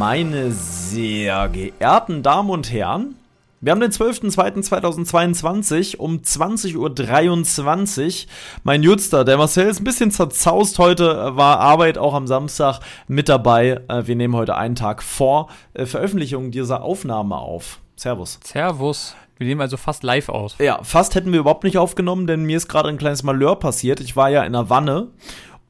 Meine sehr geehrten Damen und Herren, wir haben den 12.02.2022 um 20.23 Uhr. Mein Jutster, der Marcel ist ein bisschen zerzaust heute, war Arbeit auch am Samstag mit dabei. Äh, wir nehmen heute einen Tag vor äh, Veröffentlichung dieser Aufnahme auf. Servus. Servus. Wir nehmen also fast live aus. Ja, fast hätten wir überhaupt nicht aufgenommen, denn mir ist gerade ein kleines Malheur passiert. Ich war ja in der Wanne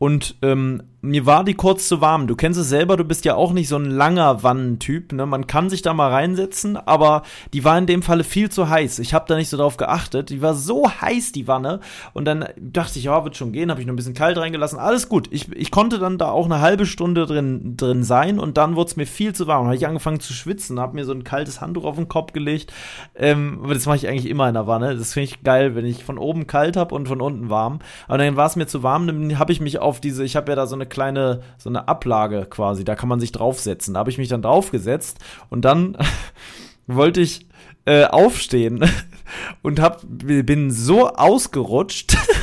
und ähm, mir war die kurz zu warm. Du kennst es selber, du bist ja auch nicht so ein langer Wannentyp. Ne? Man kann sich da mal reinsetzen, aber die war in dem Falle viel zu heiß. Ich habe da nicht so drauf geachtet. Die war so heiß, die Wanne. Und dann dachte ich, ja, wird schon gehen. Habe ich noch ein bisschen kalt reingelassen. Alles gut. Ich, ich konnte dann da auch eine halbe Stunde drin, drin sein und dann wurde es mir viel zu warm. Habe ich angefangen zu schwitzen, habe mir so ein kaltes Handtuch auf den Kopf gelegt. Ähm, das mache ich eigentlich immer in der Wanne. Das finde ich geil, wenn ich von oben kalt habe und von unten warm. Aber dann war es mir zu warm. Dann habe ich mich auf diese, ich habe ja da so eine kleine, so eine Ablage quasi, da kann man sich draufsetzen. Da habe ich mich dann draufgesetzt und dann wollte ich äh, aufstehen und hab, bin so ausgerutscht,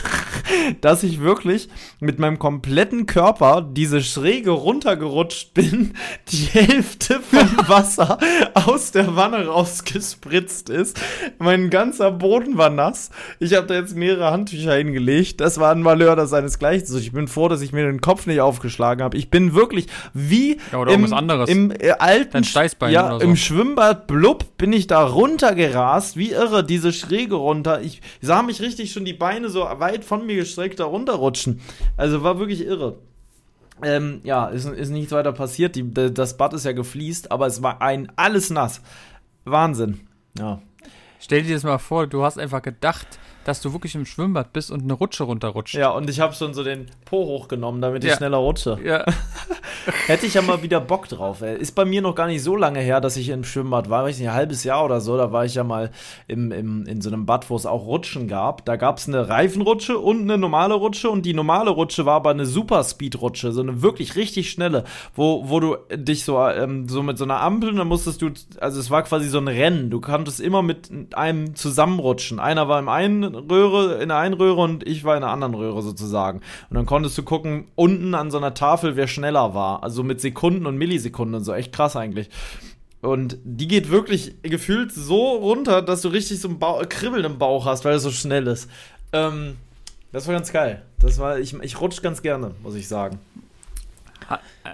dass ich wirklich mit meinem kompletten Körper diese Schräge runtergerutscht bin, die Hälfte vom Wasser aus der Wanne rausgespritzt ist. Mein ganzer Boden war nass. Ich habe da jetzt mehrere Handtücher hingelegt. Das war ein Malheur, das seinesgleichen. Ich bin froh, dass ich mir den Kopf nicht aufgeschlagen habe. Ich bin wirklich wie ja, oder im, anderes. im äh, alten ja, so. im Schwimmbad blub bin ich da runtergerast, wie irre, diese Schräge runter. Ich sah mich richtig schon die Beine so weit von mir gestreckt da runterrutschen. Also war wirklich irre. Ähm, ja, ist, ist nichts weiter passiert. Die, das Bad ist ja gefliest, aber es war ein alles nass. Wahnsinn. Ja. Stell dir das mal vor, du hast einfach gedacht, dass du wirklich im Schwimmbad bist und eine Rutsche runterrutscht. Ja, und ich habe schon so den Po hochgenommen, damit ich Ja. schneller rutsche. Ja. Hätte ich ja mal wieder Bock drauf. Ey. Ist bei mir noch gar nicht so lange her, dass ich im Schwimmbad war. Weiß nicht, ein halbes Jahr oder so. Da war ich ja mal im, im, in so einem Bad, wo es auch Rutschen gab. Da gab es eine Reifenrutsche und eine normale Rutsche. Und die normale Rutsche war aber eine Super-Speed-Rutsche. So eine wirklich richtig schnelle, wo, wo du dich so, ähm, so mit so einer Ampel, dann musstest du, also es war quasi so ein Rennen. Du konntest immer mit einem zusammenrutschen. Einer war im einen Röhre, in der einen Röhre und ich war in der anderen Röhre sozusagen. Und dann konntest du gucken, unten an so einer Tafel, wer schneller war. Also mit Sekunden und Millisekunden und so. Echt krass eigentlich. Und die geht wirklich gefühlt so runter, dass du richtig so ein Bau Kribbeln im Bauch hast, weil es so schnell ist. Ähm, das war ganz geil. Das war, ich, ich rutsch ganz gerne, muss ich sagen.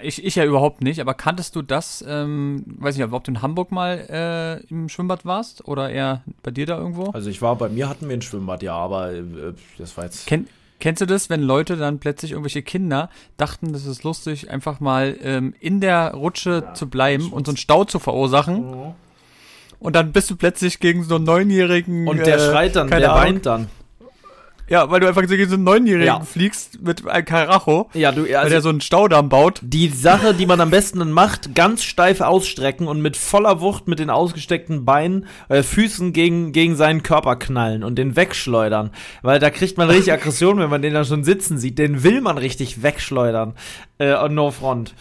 Ich, ich ja überhaupt nicht, aber kanntest du das, ähm, weiß nicht, ob du in Hamburg mal äh, im Schwimmbad warst oder eher bei dir da irgendwo? Also ich war, bei mir hatten wir ein Schwimmbad, ja, aber äh, das war jetzt. Ken, kennst du das, wenn Leute dann plötzlich irgendwelche Kinder dachten, das ist lustig, einfach mal ähm, in der Rutsche zu bleiben und so einen Stau zu verursachen und dann bist du plötzlich gegen so einen Neunjährigen Und der äh, schreit dann, der Ahnung. weint dann. Ja, weil du einfach gegen so einen Neunjährigen Ja. fliegst mit einem Karacho, Ja, du, weil also der so einen Staudamm baut. Die Sache, die man am besten dann macht, ganz steif ausstrecken und mit voller Wucht mit den ausgesteckten Beinen, äh, Füßen gegen, gegen seinen Körper knallen und den wegschleudern. Weil da kriegt man richtig Aggression, wenn man den da schon sitzen sieht. Den will man richtig wegschleudern. Äh, on no front.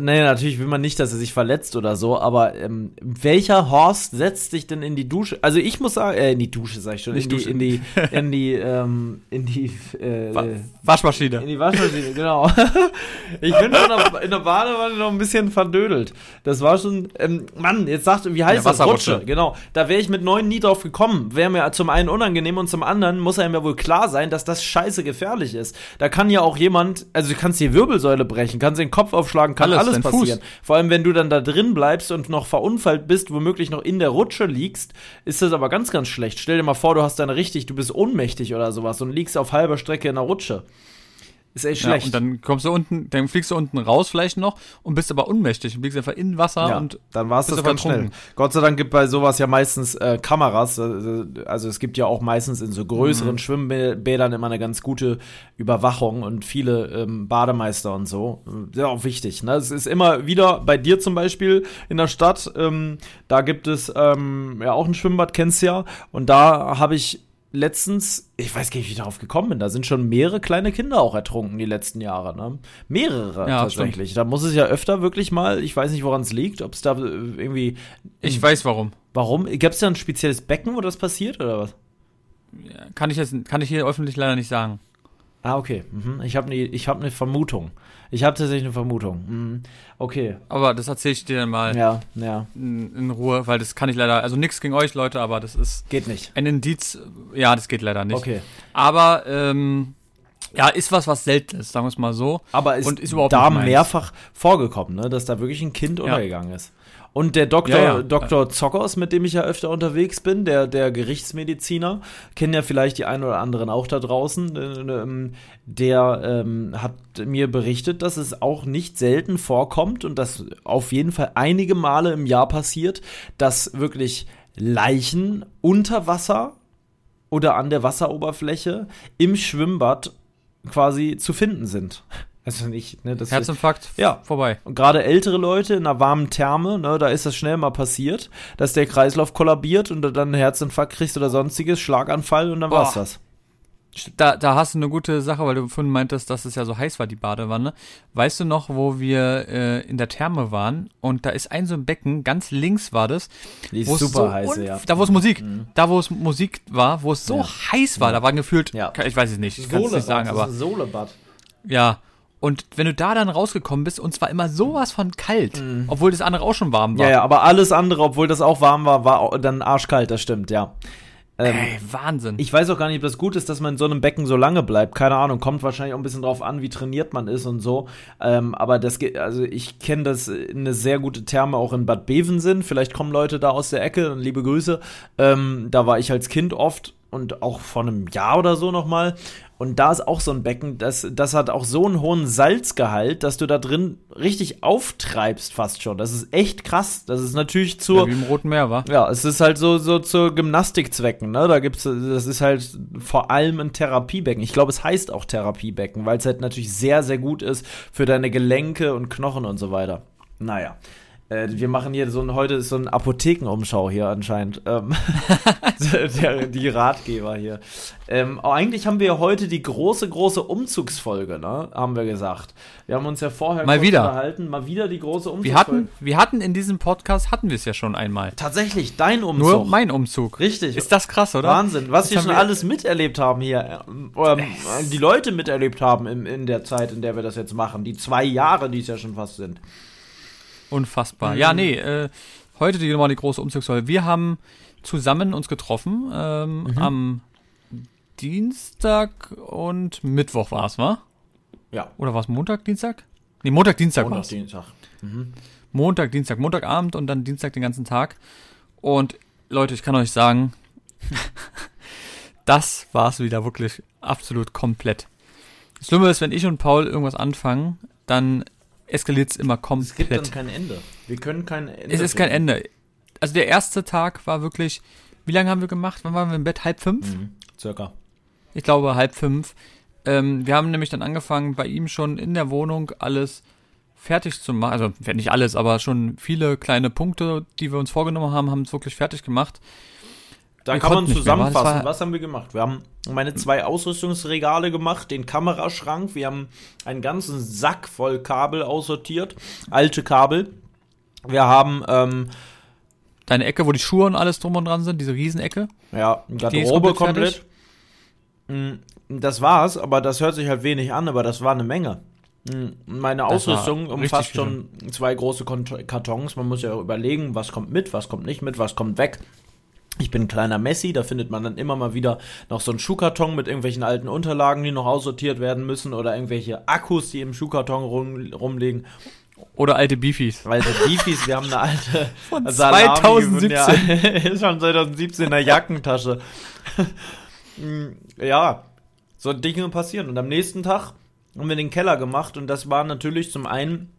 Nee, natürlich will man nicht, dass er sich verletzt oder so, aber ähm, welcher Horst setzt sich denn in die Dusche? Also ich muss sagen, äh, in die Dusche sag ich schon, in die, in die, in die, ähm, in die, äh, Wa- Waschmaschine. in die Waschmaschine, genau. Ich bin schon in der Badewanne noch ein bisschen verdödelt. Das war schon, ähm, Mann, jetzt sagt, wie heißt Ja, das? Rutsche. Genau. Da wäre ich mit neun nie drauf gekommen. Wäre mir zum einen unangenehm und zum anderen muss einem ja wohl klar sein, dass das scheiße gefährlich ist. Da kann ja auch jemand, also du kannst die Wirbelsäule brechen, kannst den Kopf aufschlagen, kann Alles, alles, passieren. Fuß. Vor allem, wenn du dann da drin bleibst und noch verunfallt bist, womöglich noch in der Rutsche liegst, ist das aber ganz, ganz schlecht. Stell dir mal vor, du hast dann richtig, du bist ohnmächtig oder sowas und liegst auf halber Strecke in der Rutsche. Ist echt Ja, schlecht. und dann kommst du unten, dann fliegst du unten raus vielleicht noch und bist aber unmächtig und fliegst einfach in Wasser ja, und dann war es bist das aber ganz schnell. Gott sei Dank gibt bei sowas ja meistens äh, Kameras. äh, Also es gibt ja auch meistens in so größeren Mhm. Schwimmbädern immer eine ganz gute Überwachung und viele ähm, Bademeister und so. Sehr auch wichtig. Ne? Es ist immer wieder bei dir zum Beispiel in der Stadt. Ähm, da gibt es ähm, ja auch ein Schwimmbad, kennst du ja. Und da habe ich letztens, ich weiß gar nicht, wie ich darauf gekommen bin, da sind schon mehrere kleine Kinder auch ertrunken die letzten Jahre, ne? Mehrere Ja, tatsächlich. Da muss es ja öfter wirklich mal, ich weiß nicht, woran es liegt, ob es da äh, irgendwie. ich weiß warum. Warum? Gibt es da ein spezielles Becken, wo das passiert oder was? Ja, Kann ich jetzt, kann ich hier öffentlich leider nicht sagen. Ah, okay. Mhm. Ich habe eine hab ne Vermutung. Ich habe tatsächlich eine Vermutung. Mhm. Okay. Aber das erzähle ich dir dann mal Ja, ja. in, in Ruhe, weil das kann ich leider, also nichts gegen euch Leute, aber das ist Geht nicht. ein Indiz, ja, das geht leider nicht. Okay. Aber, ähm, ja, ist was, was selten ist, sagen wir es mal so. Aber ist, Und ist überhaupt da mehrfach vorgekommen, ne, dass da wirklich ein Kind untergegangen ist. Und der Doktor, Ja, ja. Dr. Zockers, mit dem ich ja öfter unterwegs bin, der, der Gerichtsmediziner, kennen ja vielleicht die einen oder anderen auch da draußen, äh, ähm, der ähm, hat mir berichtet, dass es auch nicht selten vorkommt und das auf jeden Fall einige Male im Jahr passiert, dass wirklich Leichen unter Wasser oder an der Wasseroberfläche im Schwimmbad quasi zu finden sind. Also nicht, ne, das Herzinfarkt, Ja. vorbei. und gerade ältere Leute in einer warmen Therme, ne, da ist das schnell mal passiert, dass der Kreislauf kollabiert und du dann einen Herzinfarkt kriegst oder sonstiges, Schlaganfall und dann Boah. war's das. Da, da hast du eine gute Sache, weil du vorhin meintest, dass es ja so heiß war, die Badewanne. Weißt du noch, wo wir äh, in der Therme waren und da ist ein so ein Becken, ganz links war das, Die ist super so heiß, ja. Da, wo es Musik, da, wo es Musik war, wo es so Ja. heiß war, da waren gefühlt, Ja. ich weiß es nicht, ich kann es nicht sagen, aber Sohlebad. ja. Und wenn du da dann rausgekommen bist, und zwar immer sowas von kalt, Mhm. obwohl das andere auch schon warm war. Ja, ja, aber alles andere, obwohl das auch warm war, war dann arschkalt, das stimmt, ja. Ähm, Ey, Wahnsinn. Ich weiß auch gar nicht, ob das gut ist, dass man in so einem Becken so lange bleibt. Keine Ahnung, kommt wahrscheinlich auch ein bisschen drauf an, wie trainiert man ist und so. Ähm, aber das geht, also ich kenne das äh, eine sehr gute Therme auch in Bad Bevensen. Vielleicht kommen Leute da aus der Ecke, dann liebe Grüße. Ähm, da war ich als Kind oft und auch vor einem Jahr oder so nochmal. Und da ist auch so ein Becken, das, das hat auch so einen hohen Salzgehalt, dass du da drin richtig auftreibst fast schon. Das ist echt krass. Das ist natürlich zur, ja, wie im Roten Meer war. ja, es ist halt so, so zu Gymnastikzwecken, ne? Da gibt's, das ist halt vor allem ein Therapiebecken. Ich glaube, es heißt auch Therapiebecken, weil es halt natürlich sehr, sehr gut ist für deine Gelenke und Knochen und so weiter. Naja. Äh, wir machen hier so ein, heute ist so ein Apothekenumschau hier anscheinend. Ähm, der, die Ratgeber hier. Ähm, eigentlich haben wir heute die große, große Umzugsfolge, ne? Haben wir gesagt. Wir haben uns ja vorher Mal wieder. unterhalten. Mal wieder die große Umzugsfolge. Wir hatten, wir hatten in diesem Podcast, hatten wir es ja schon einmal. Tatsächlich, dein Umzug. Nur mein Umzug. Richtig. Ist das krass, oder? Wahnsinn, was wir schon wir- alles miterlebt haben hier. ähm, Oder die Leute miterlebt haben in, in der Zeit, in der wir das jetzt machen. Die zwei Jahre, die es ja schon fast sind. Unfassbar. Mhm. Ja, nee, äh, heute die nochmal die große Umzugsfolge. Wir haben zusammen uns getroffen ähm, Mhm. am Dienstag und Mittwoch war es, wa? Ja. Oder war es Montag, Dienstag? Nee, Montag, Dienstag war Montag, es. Dienstag. Montag, Dienstag, Montagabend und dann Dienstag den ganzen Tag. Und Leute, ich kann euch sagen, das war es wieder wirklich absolut komplett. Das Schlimme ist, wenn ich und Paul irgendwas anfangen, dann eskaliert es immer Es gibt dann komplett. kein Ende. Wir können kein Ende. Es ist kein. Ende. Also der erste Tag war wirklich, wie lange haben wir gemacht? Wann waren wir im Bett? Halb fünf? Mhm. Circa. Ich glaube halb fünf. Ähm, wir haben nämlich dann angefangen, bei ihm schon in der Wohnung alles fertig zu machen. Also nicht alles, aber schon viele kleine Punkte, die wir uns vorgenommen haben, haben es wirklich fertig gemacht. Da Wir kann man mehr, zusammenfassen. Was haben wir gemacht? Wir haben meine zwei Ausrüstungsregale gemacht, den Kameraschrank. Wir haben einen ganzen Sack voll Kabel aussortiert. Alte Kabel. Wir haben, ähm, Deine Ecke, wo die Schuhe und alles drum und dran sind, diese Riesenecke. Ja, Garderobe komplett komplett. Mm, Das war's, aber das hört sich halt wenig an, aber das war eine Menge. Mm, Meine Das Ausrüstung umfasst schon zwei große Kartons. Man muss ja überlegen, was kommt mit, was kommt nicht mit, was kommt weg. Ich bin ein kleiner Messi, da findet man dann immer mal wieder noch so einen Schuhkarton mit irgendwelchen alten Unterlagen, die noch aussortiert werden müssen oder irgendwelche Akkus, die im Schuhkarton rum, rumliegen. Oder alte Beefies. Weil die Beefies, wir haben eine alte Von Salami, 2017. Ja, ist schon 2017 in der Jackentasche. Ja, so Dinge passieren. Und am nächsten Tag haben wir den Keller gemacht und das war natürlich zum einen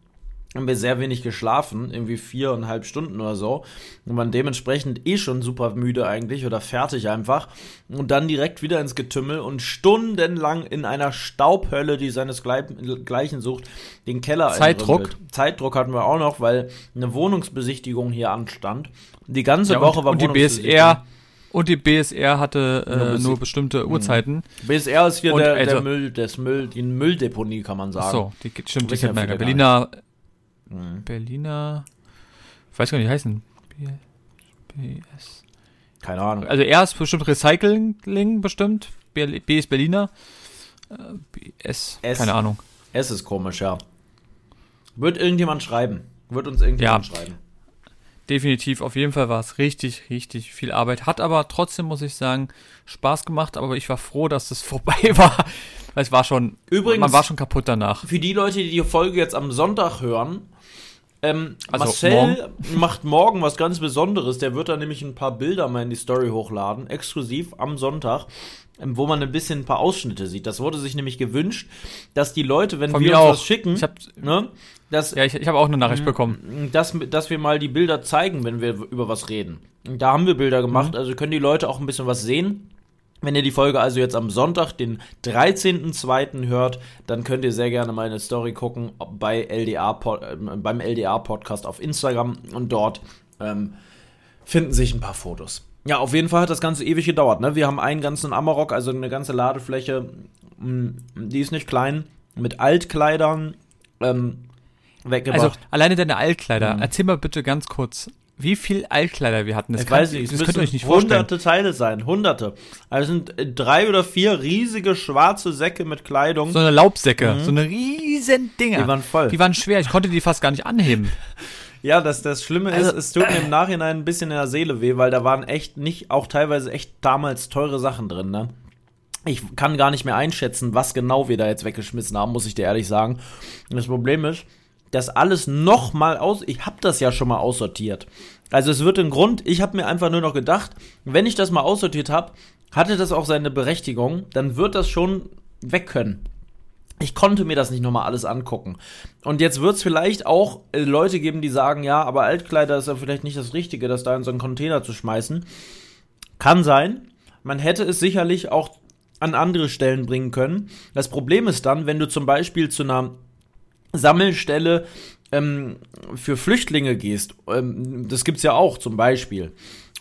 haben wir sehr wenig geschlafen, irgendwie viereinhalb Stunden oder so. Und waren dementsprechend eh schon super müde eigentlich oder fertig einfach. Und dann direkt wieder ins Getümmel und stundenlang in einer Staubhölle, die seinesgleichen sucht, den Keller Zeitdruck. einrümmelt. Zeitdruck hatten wir auch noch, weil eine Wohnungsbesichtigung hier anstand. Die ganze Ja, Woche und, war und die. BSR und die BSR hatte Nur äh, bis- nur bestimmte Uhrzeiten. BSR ist hier Und der, der also- Müll, das Müll, die Mülldeponie, kann man sagen. So, die stimmt, die kennt man ja. Berliner, Mhm. Berliner, ich weiß gar nicht, wie heißen. BS. Keine Ahnung. Also er ist bestimmt Recycling bestimmt. B, ist Berliner. Äh, BS, S. keine Ahnung. Es ist komisch, ja. Wird irgendjemand schreiben? Wird uns irgendjemand Ja. schreiben? Definitiv, auf jeden Fall war es richtig, richtig viel Arbeit. Hat aber trotzdem, muss ich sagen, Spaß gemacht, aber ich war froh, dass es vorbei war. Weil es war schon, Übrigens- man war schon kaputt danach. Für die Leute, die die Folge jetzt am Sonntag hören, ähm, Also Marcel macht morgen was ganz Besonderes. Der wird da nämlich ein paar Bilder mal in die Story hochladen, exklusiv am Sonntag, ähm, wo man ein bisschen ein paar Ausschnitte sieht. Das wurde sich nämlich gewünscht, dass die Leute, wenn Von wir uns auch. was schicken, hab, ne, dass, ja, ich, ich habe auch eine Nachricht Mhm. bekommen. dass, dass wir mal die Bilder zeigen, wenn wir über was reden. Da haben wir Bilder gemacht, Mhm. also können die Leute auch ein bisschen was sehen. Wenn ihr die Folge also jetzt am Sonntag, den 13.02. hört, dann könnt ihr sehr gerne meine Story gucken bei LDA, äh, beim LDA-Podcast auf Instagram und dort ähm, finden sich ein paar Fotos. Ja, auf jeden Fall hat das Ganze ewig gedauert. Ne? Wir haben einen ganzen Amarok, also eine ganze Ladefläche, mh, die ist nicht klein, mit Altkleidern ähm, weggebracht. Also alleine deine Altkleider. Mhm. Erzähl mal bitte ganz kurz, wie viel Altkleider wir hatten. Das, Ich kann, weiß nicht, das könnt ihr euch nicht vorstellen. hunderte Teile sein, hunderte. Also es sind äh, drei oder vier riesige schwarze Säcke mit Kleidung. So eine Laubsäcke, Mhm. so eine riesen Dinger. Die waren voll. Die waren schwer, ich konnte die fast gar nicht anheben. ja, das, das Schlimme Also- ist, es tut mir im Nachhinein ein bisschen in der Seele weh, weil da waren echt nicht, auch teilweise echt damals teure Sachen drin, ne? Ich kann gar nicht mehr einschätzen, was genau wir da jetzt weggeschmissen haben, muss ich dir ehrlich sagen. Und das Problem ist, das alles noch mal aus. Ich habe das ja schon mal aussortiert. Also es wird ein Grund. Ich habe mir einfach nur noch gedacht, wenn ich das mal aussortiert habe, hatte das auch seine Berechtigung, dann wird das schon weg können. Ich konnte mir das nicht nochmal alles angucken. Und jetzt wird es vielleicht auch äh, Leute geben, die sagen, ja, aber Altkleider ist ja vielleicht nicht das Richtige, das da in so einen Container zu schmeißen. Kann sein. Man hätte es sicherlich auch an andere Stellen bringen können. Das Problem ist dann, wenn du zum Beispiel zu einer Sammelstelle ähm, für Flüchtlinge gehst, ähm, das gibt's ja auch zum Beispiel,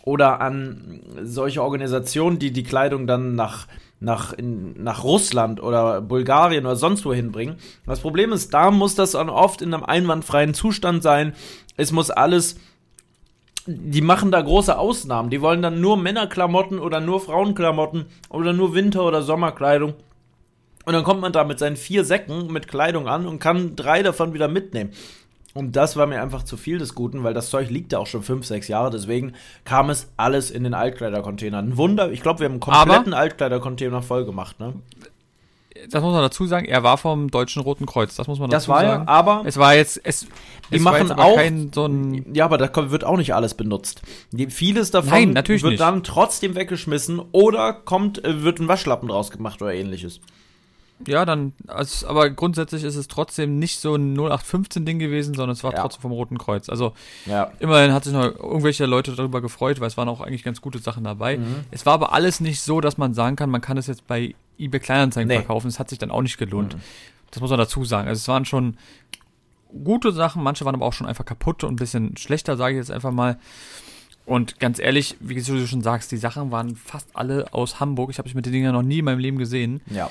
oder an solche Organisationen, die die Kleidung dann nach nach, in, nach Russland oder Bulgarien oder sonst wo hinbringen. Das Problem ist, da muss das dann oft in einem einwandfreien Zustand sein. Es muss alles die machen da große Ausnahmen. Die wollen dann nur Männerklamotten oder nur Frauenklamotten oder nur Winter- oder Sommerkleidung. Und dann kommt man da mit seinen vier Säcken mit Kleidung an und kann drei davon wieder mitnehmen. Und das war mir einfach zu viel des Guten, weil das Zeug liegt ja auch schon fünf, sechs Jahre. Deswegen kam es alles in den Altkleidercontainer. Ein Wunder. Ich glaube, wir haben einen kompletten Altkleidercontainer voll gemacht. Ne? Das muss man dazu sagen, er war vom Deutschen Roten Kreuz. Das muss man Das dazu war sagen. ja, aber Es war jetzt, es, Die es war machen aber auch- kein so ein, Ja, aber da wird auch nicht alles benutzt. Vieles davon Nein, natürlich wird nicht. dann trotzdem weggeschmissen oder kommt, äh, wird ein Waschlappen draus gemacht oder ähnliches. Ja, dann, also, aber grundsätzlich ist es trotzdem nicht so ein 0815-Ding gewesen, sondern es war Ja. trotzdem vom Roten Kreuz. Also, Ja. immerhin hat sich noch irgendwelche Leute darüber gefreut, weil es waren auch eigentlich ganz gute Sachen dabei. Mhm. Es war aber alles nicht so, dass man sagen kann, man kann es jetzt bei eBay Kleinanzeigen Nee. verkaufen. Es hat sich dann auch nicht gelohnt. Mhm. Das muss man dazu sagen. Also es waren schon gute Sachen, manche waren aber auch schon einfach kaputt und ein bisschen schlechter, sage ich jetzt einfach mal. Und ganz ehrlich, wie du schon sagst, die Sachen waren fast alle aus Hamburg. Ich habe mich mit den Dingen noch nie in meinem Leben gesehen. Ja.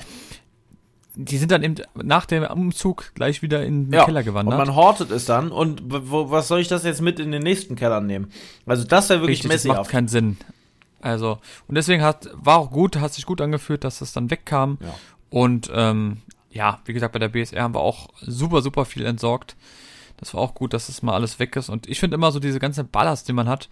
Die sind dann eben nach dem Umzug gleich wieder in den ja. Keller Und gewandert. man hortet es dann und wo, was soll ich das jetzt mit in den nächsten Keller nehmen? Also das wäre wirklich Richtig, das macht messihaft. keinen Sinn. Also, und deswegen hat, war auch gut, hat sich gut angefühlt, dass das dann wegkam. Ja. Und ähm, ja, wie gesagt, bei der BSR haben wir auch super, super viel entsorgt. Das war auch gut, dass das mal alles weg ist. Und ich finde immer so diese ganze Ballast, den man hat,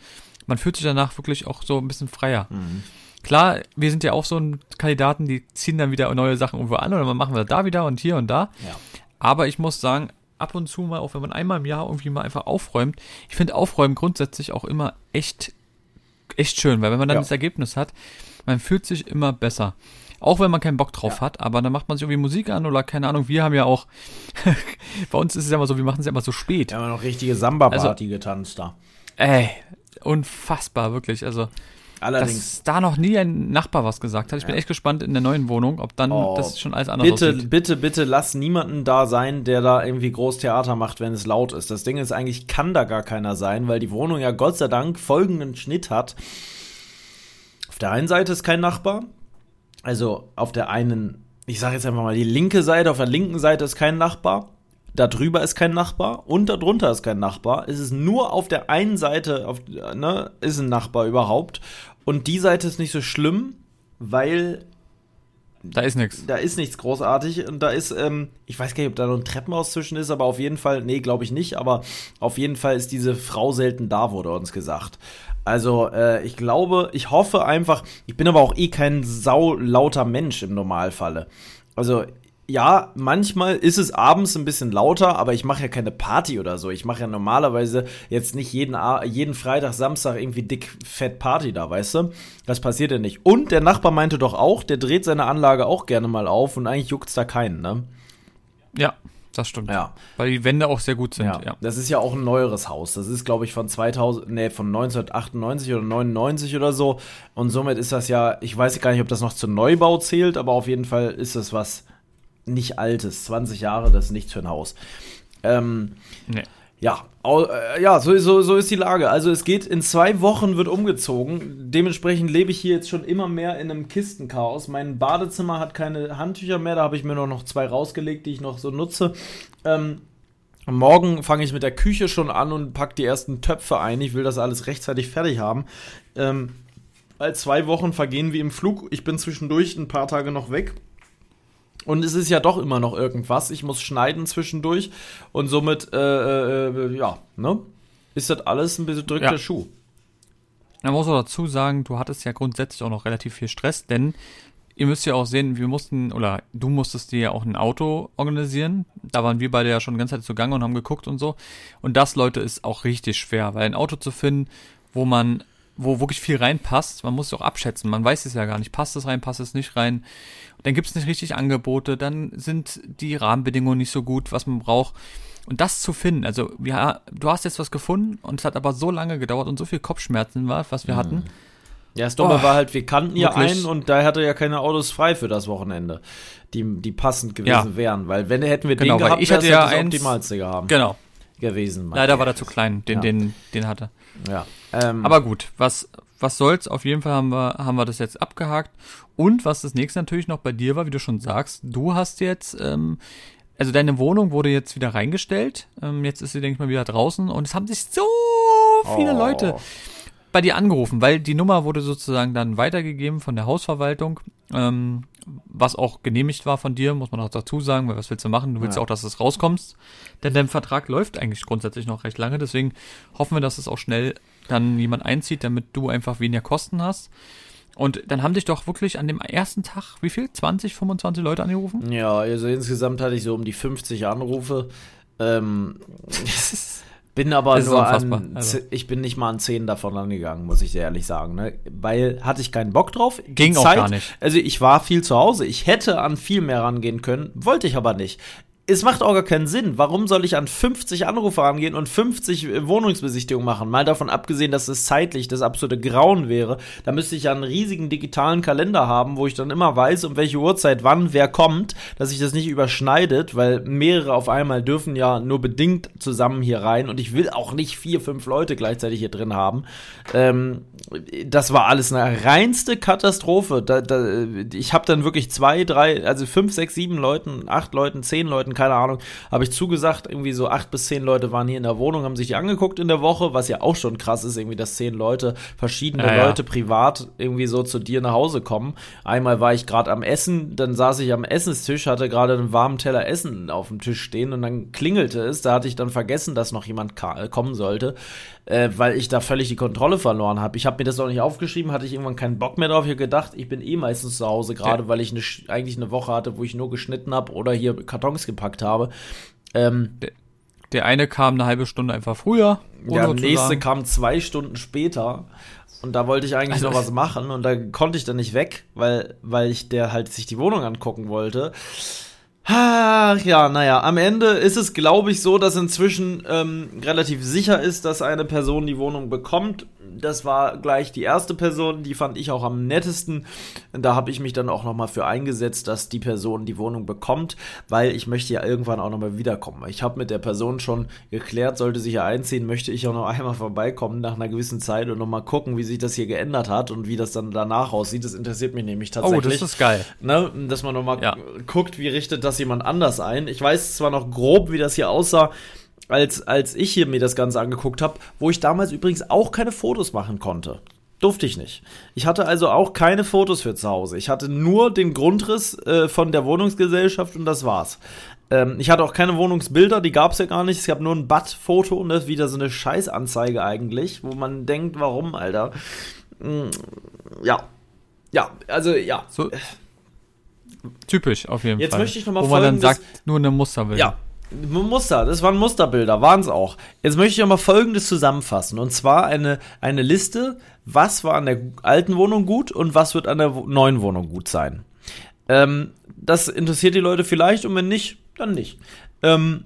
man fühlt sich danach wirklich auch so ein bisschen freier. Mhm. Klar, wir sind ja auch so ein Kandidaten, die ziehen dann wieder neue Sachen irgendwo an oder dann machen wir da wieder und hier und da. Ja. Aber ich muss sagen, ab und zu mal, auch wenn man einmal im Jahr irgendwie mal einfach aufräumt, ich finde Aufräumen grundsätzlich auch immer echt, echt schön, weil wenn man dann Ja. das Ergebnis hat, man fühlt sich immer besser. Auch wenn man keinen Bock drauf ja. hat, aber dann macht man sich irgendwie Musik an oder keine Ahnung. Wir haben ja auch, bei uns ist es ja immer so, wir machen es ja immer so spät. Wir haben noch richtige Samba-Party also, getanzt da. Ey, unfassbar, wirklich. Also, Allerdings. Dass da noch nie ein Nachbar was gesagt hat. Ich bin echt gespannt in der neuen Wohnung, ob dann oh, das schon alles anders bitte, aussieht. Bitte, bitte, lass niemanden da sein, der da irgendwie groß Theater macht, wenn es laut ist. Das Ding ist eigentlich, kann da gar keiner sein, weil die Wohnung ja Gott sei Dank folgenden Schnitt hat. Auf der einen Seite ist kein Nachbar. Also auf der einen, ich sage jetzt einfach mal die linke Seite, auf der linken Seite ist kein Nachbar da drüber ist kein Nachbar und da drunter ist kein Nachbar. Es ist nur auf der einen Seite, auf, ne, ist ein Nachbar überhaupt. Und die Seite ist nicht so schlimm, weil da ist nichts. Da ist nichts großartig. Und da ist, ähm, ich weiß gar nicht, ob da noch ein Treppenhaus zwischen ist, aber auf jeden Fall, nee, glaube ich nicht, aber auf jeden Fall ist diese Frau selten da, wurde uns gesagt. Also, äh, ich glaube, ich hoffe einfach, ich bin aber auch eh kein saulauter Mensch im Normalfalle. Also, ja, manchmal ist es abends ein bisschen lauter, aber ich mache ja keine Party oder so. Ich mache ja normalerweise jetzt nicht jeden, jeden Freitag, Samstag irgendwie dick fett Party da, weißt du? Das passiert ja nicht. Und der Nachbar meinte doch auch, der dreht seine Anlage auch gerne mal auf und eigentlich juckt's da keinen, ne? Ja, das stimmt. Ja. Weil die Wände auch sehr gut sind, ja. ja. Das ist ja auch ein neueres Haus. Das ist, glaube ich, von 2000, nee, von 1998 oder 99 oder so. Und somit ist das ja, ich weiß gar nicht, ob das noch zu Neubau zählt, aber auf jeden Fall ist das was nicht altes. 20 Jahre, das ist nichts für ein Haus. Ähm, nee. Ja, äh, ja, so, so, so ist die Lage. Also es geht, in zwei Wochen wird umgezogen. Dementsprechend lebe ich hier jetzt schon immer mehr in einem Kistenchaos. Mein Badezimmer hat keine Handtücher mehr, da habe ich mir nur noch zwei rausgelegt, die ich noch so nutze. Ähm, morgen fange ich mit der Küche schon an und packe die ersten Töpfe ein. Ich will das alles rechtzeitig fertig haben. Ähm, weil zwei Wochen vergehen wie im Flug. Ich bin zwischendurch ein paar Tage noch weg. Und es ist ja doch immer noch irgendwas. Ich muss schneiden zwischendurch. Und somit, äh, äh, ja, ne? Ist das alles ein bisschen drückter ja. Schuh. Man muss auch dazu sagen, du hattest ja grundsätzlich auch noch relativ viel Stress, denn ihr müsst ja auch sehen, wir mussten, oder du musstest dir ja auch ein Auto organisieren. Da waren wir beide ja schon die ganze Zeit zugange und haben geguckt und so. Und das, Leute, ist auch richtig schwer, weil ein Auto zu finden, wo man, wo wirklich viel reinpasst, man muss es auch abschätzen. Man weiß es ja gar nicht. Passt es rein, passt es nicht rein dann gibt es nicht richtig Angebote, dann sind die Rahmenbedingungen nicht so gut, was man braucht. Und das zu finden, also ja, du hast jetzt was gefunden und es hat aber so lange gedauert und so viel Kopfschmerzen war, was wir mhm. hatten. Ja, das Dumme oh, war halt, wir kannten ja einen und da hatte ja keine Autos frei für das Wochenende, die, die passend gewesen ja. wären. Weil wenn hätten wir genau, den gehabt, ich hatte ja das optimalste gehabt. Genau. Gewesen. Leider war der zu klein, den, ja. den, den hatte. Ja. Ähm, aber gut, was, was soll's, auf jeden Fall haben wir, haben wir das jetzt abgehakt. Und was das nächste natürlich noch bei dir war, wie du schon sagst, du hast jetzt, ähm, also deine Wohnung wurde jetzt wieder reingestellt. Ähm, jetzt ist sie, denke ich mal, wieder draußen und es haben sich so viele oh. Leute bei dir angerufen, weil die Nummer wurde sozusagen dann weitergegeben von der Hausverwaltung, ähm, was auch genehmigt war von dir, muss man auch dazu sagen, weil was willst du machen? Du willst ja, ja auch, dass es rauskommst, denn dein Vertrag läuft eigentlich grundsätzlich noch recht lange, deswegen hoffen wir, dass es auch schnell dann jemand einzieht, damit du einfach weniger Kosten hast. Und dann haben dich doch wirklich an dem ersten Tag, wie viel? 20, 25 Leute angerufen? Ja, also insgesamt hatte ich so um die 50 Anrufe. Ähm, bin aber nur an, also. ich bin nicht mal an 10 davon angegangen, muss ich dir ehrlich sagen. Ne? Weil hatte ich keinen Bock drauf. Ging Zeit, auch gar nicht. Also ich war viel zu Hause. Ich hätte an viel mehr rangehen können, wollte ich aber nicht es macht auch gar keinen Sinn. Warum soll ich an 50 Anrufe rangehen und 50 äh, Wohnungsbesichtigungen machen? Mal davon abgesehen, dass es zeitlich das absolute Grauen wäre. Da müsste ich ja einen riesigen digitalen Kalender haben, wo ich dann immer weiß, um welche Uhrzeit wann wer kommt, dass sich das nicht überschneidet, weil mehrere auf einmal dürfen ja nur bedingt zusammen hier rein und ich will auch nicht vier, fünf Leute gleichzeitig hier drin haben. Ähm, das war alles eine reinste Katastrophe. Da, da, ich habe dann wirklich zwei, drei, also fünf, sechs, sieben Leuten, acht Leuten, zehn Leuten keine Ahnung, habe ich zugesagt, irgendwie so acht bis zehn Leute waren hier in der Wohnung, haben sich die angeguckt in der Woche, was ja auch schon krass ist, irgendwie, dass zehn Leute, verschiedene ja, Leute ja. privat irgendwie so zu dir nach Hause kommen. Einmal war ich gerade am Essen, dann saß ich am Essenstisch, hatte gerade einen warmen Teller Essen auf dem Tisch stehen und dann klingelte es, da hatte ich dann vergessen, dass noch jemand kommen sollte äh, weil ich da völlig die Kontrolle verloren habe. Ich habe mir das auch nicht aufgeschrieben, hatte ich irgendwann keinen Bock mehr drauf. Ich habe gedacht, ich bin eh meistens zu Hause, gerade ja. weil ich eine, eigentlich eine Woche hatte, wo ich nur geschnitten habe oder hier Kartons gepackt habe. Ähm, Der eine kam eine halbe Stunde einfach früher. Der nächste kam zwei Stunden später. Und da wollte ich eigentlich also noch was machen und da konnte ich dann nicht weg, weil, weil ich der halt sich die Wohnung angucken wollte. Ach, ja, naja, am Ende ist es, glaube ich, so, dass inzwischen ähm, relativ sicher ist, dass eine Person die Wohnung bekommt das war gleich die erste Person, die fand ich auch am nettesten. Da habe ich mich dann auch nochmal für eingesetzt, dass die Person die Wohnung bekommt, weil ich möchte ja irgendwann auch nochmal wiederkommen. Ich habe mit der Person schon geklärt, sollte sich ja einziehen, möchte ich auch noch einmal vorbeikommen nach einer gewissen Zeit und nochmal gucken, wie sich das hier geändert hat und wie das dann danach aussieht. Das interessiert mich nämlich tatsächlich. Oh, das ist geil. Ne? Dass man nochmal ja. guckt, wie richtet das jemand anders ein. Ich weiß zwar noch grob, wie das hier aussah, als, als ich hier mir das Ganze angeguckt habe, wo ich damals übrigens auch keine Fotos machen konnte. Durfte ich nicht. Ich hatte also auch keine Fotos für zu Hause. Ich hatte nur den Grundriss äh, von der Wohnungsgesellschaft und das war's. Ähm, ich hatte auch keine Wohnungsbilder, die gab's ja gar nicht. Es gab nur ein Bad-Foto und das ist wieder so eine Scheißanzeige eigentlich, wo man denkt, warum, Alter. Mm, ja. Ja, also ja. So, typisch auf jeden Jetzt Fall. Jetzt möchte ich nochmal Wo man dann sagt, nur eine Muster will. Ja, Muster, das waren Musterbilder, waren es auch. Jetzt möchte ich auch mal Folgendes zusammenfassen. Und zwar eine, eine Liste, was war an der alten Wohnung gut und was wird an der neuen Wohnung gut sein. Ähm, das interessiert die Leute vielleicht und wenn nicht, dann nicht. Ähm,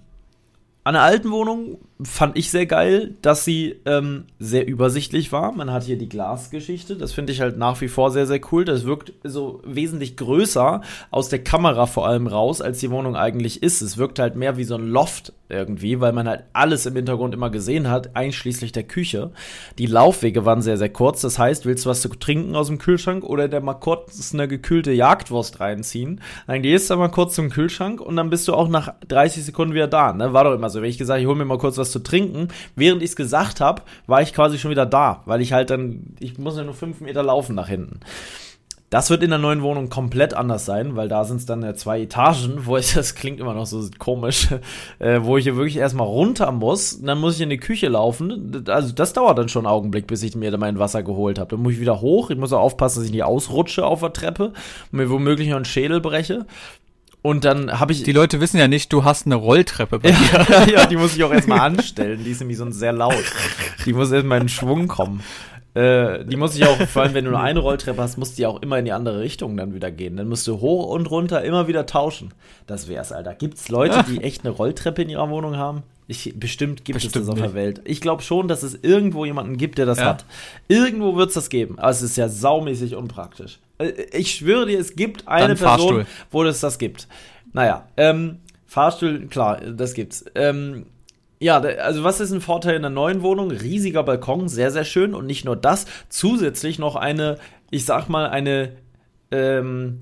an der alten Wohnung fand ich sehr geil, dass sie ähm, sehr übersichtlich war. Man hat hier die Glasgeschichte. Das finde ich halt nach wie vor sehr, sehr cool. Das wirkt so wesentlich größer aus der Kamera vor allem raus, als die Wohnung eigentlich ist. Es wirkt halt mehr wie so ein Loft irgendwie, weil man halt alles im Hintergrund immer gesehen hat, einschließlich der Küche. Die Laufwege waren sehr, sehr kurz. Das heißt, willst du was zu trinken aus dem Kühlschrank oder der mal kurz eine gekühlte Jagdwurst reinziehen, dann gehst du mal kurz zum Kühlschrank und dann bist du auch nach 30 Sekunden wieder da. Ne? War doch immer so. Wenn ich gesagt, ich hole mir mal kurz was was zu trinken. Während ich es gesagt habe, war ich quasi schon wieder da, weil ich halt dann, ich muss ja nur fünf Meter laufen nach hinten. Das wird in der neuen Wohnung komplett anders sein, weil da sind es dann ja zwei Etagen, wo ich, das klingt immer noch so komisch, äh, wo ich hier wirklich erstmal runter muss, dann muss ich in die Küche laufen. Also das dauert dann schon einen Augenblick, bis ich mir mein Wasser geholt habe. Dann muss ich wieder hoch, ich muss auch aufpassen, dass ich nicht ausrutsche auf der Treppe und mir womöglich noch einen Schädel breche. Und dann habe ich. Die Leute wissen ja nicht, du hast eine Rolltreppe bei dir. ja, ja, die muss ich auch erstmal anstellen. Die ist nämlich sonst sehr laut. Die muss erstmal in Schwung kommen. Äh, die muss ich auch, vor allem wenn du nur eine Rolltreppe hast, muss die auch immer in die andere Richtung dann wieder gehen. Dann musst du hoch und runter immer wieder tauschen. Das wär's, Alter. Gibt's Leute, die echt eine Rolltreppe in ihrer Wohnung haben? Ich, bestimmt gibt bestimmt es das auf der Welt. Ich glaube schon, dass es irgendwo jemanden gibt, der das ja. hat. Irgendwo wird es das geben. Aber es ist ja saumäßig unpraktisch. Äh, ich schwöre dir, es gibt eine Dann Person, Fahrstuhl. wo es das gibt. Naja, ähm, Fahrstuhl, klar, das gibt's. Ähm, ja, also was ist ein Vorteil in der neuen Wohnung? Riesiger Balkon, sehr, sehr schön. Und nicht nur das, zusätzlich noch eine, ich sag mal, eine, ähm,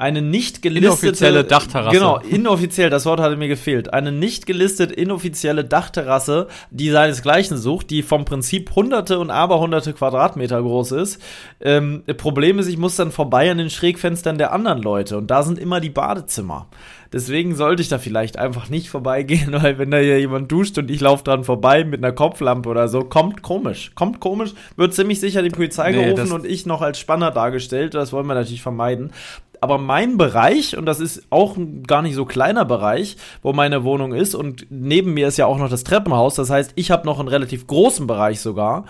eine nicht gelistete inoffizielle Dachterrasse. Genau, inoffiziell, das Wort hatte mir gefehlt. Eine nicht gelistete inoffizielle Dachterrasse, die seinesgleichen sucht, die vom Prinzip hunderte und aberhunderte Quadratmeter groß ist. Ähm, Problem ist, ich muss dann vorbei an den Schrägfenstern der anderen Leute und da sind immer die Badezimmer. Deswegen sollte ich da vielleicht einfach nicht vorbeigehen, weil wenn da hier jemand duscht und ich laufe dran vorbei mit einer Kopflampe oder so, kommt komisch. Kommt komisch, wird ziemlich sicher die Polizei nee, gerufen und ich noch als Spanner dargestellt. Das wollen wir natürlich vermeiden. Aber mein Bereich, und das ist auch ein gar nicht so kleiner Bereich, wo meine Wohnung ist, und neben mir ist ja auch noch das Treppenhaus, das heißt, ich habe noch einen relativ großen Bereich sogar.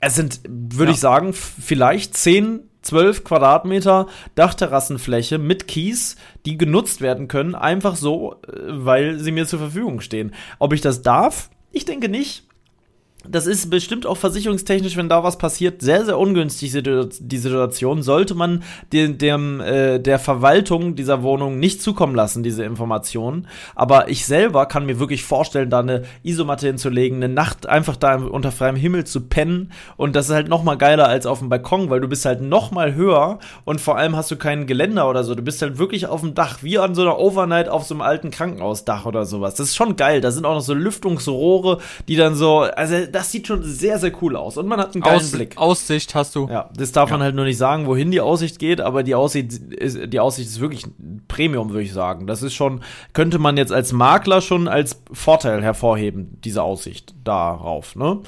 Es sind, würde ja. ich sagen, vielleicht zehn 12 Quadratmeter Dachterrassenfläche mit Kies, die genutzt werden können, einfach so, äh, weil sie mir zur Verfügung stehen. Ob ich das darf? Ich denke nicht das ist bestimmt auch versicherungstechnisch, wenn da was passiert, sehr, sehr ungünstig die Situation. Sollte man dem, dem äh, der Verwaltung dieser Wohnung nicht zukommen lassen, diese Informationen. Aber ich selber kann mir wirklich vorstellen, da eine Isomatte hinzulegen, eine Nacht einfach da unter freiem Himmel zu pennen. Und das ist halt noch mal geiler als auf dem Balkon, weil du bist halt noch mal höher und vor allem hast du keinen Geländer oder so. Du bist halt wirklich auf dem Dach, wie an so einer Overnight auf so einem alten Krankenhausdach oder sowas. Das ist schon geil. Da sind auch noch so Lüftungsrohre, die dann so, also das sieht schon sehr, sehr cool aus. Und man hat einen geilen aus, Blick. Aussicht hast du. Ja, das darf ja. man halt nur nicht sagen, wohin die Aussicht geht, aber die Aussicht ist, die Aussicht ist wirklich Premium, würde ich sagen. Das ist schon, könnte man jetzt als Makler schon als Vorteil hervorheben, diese Aussicht darauf, ne?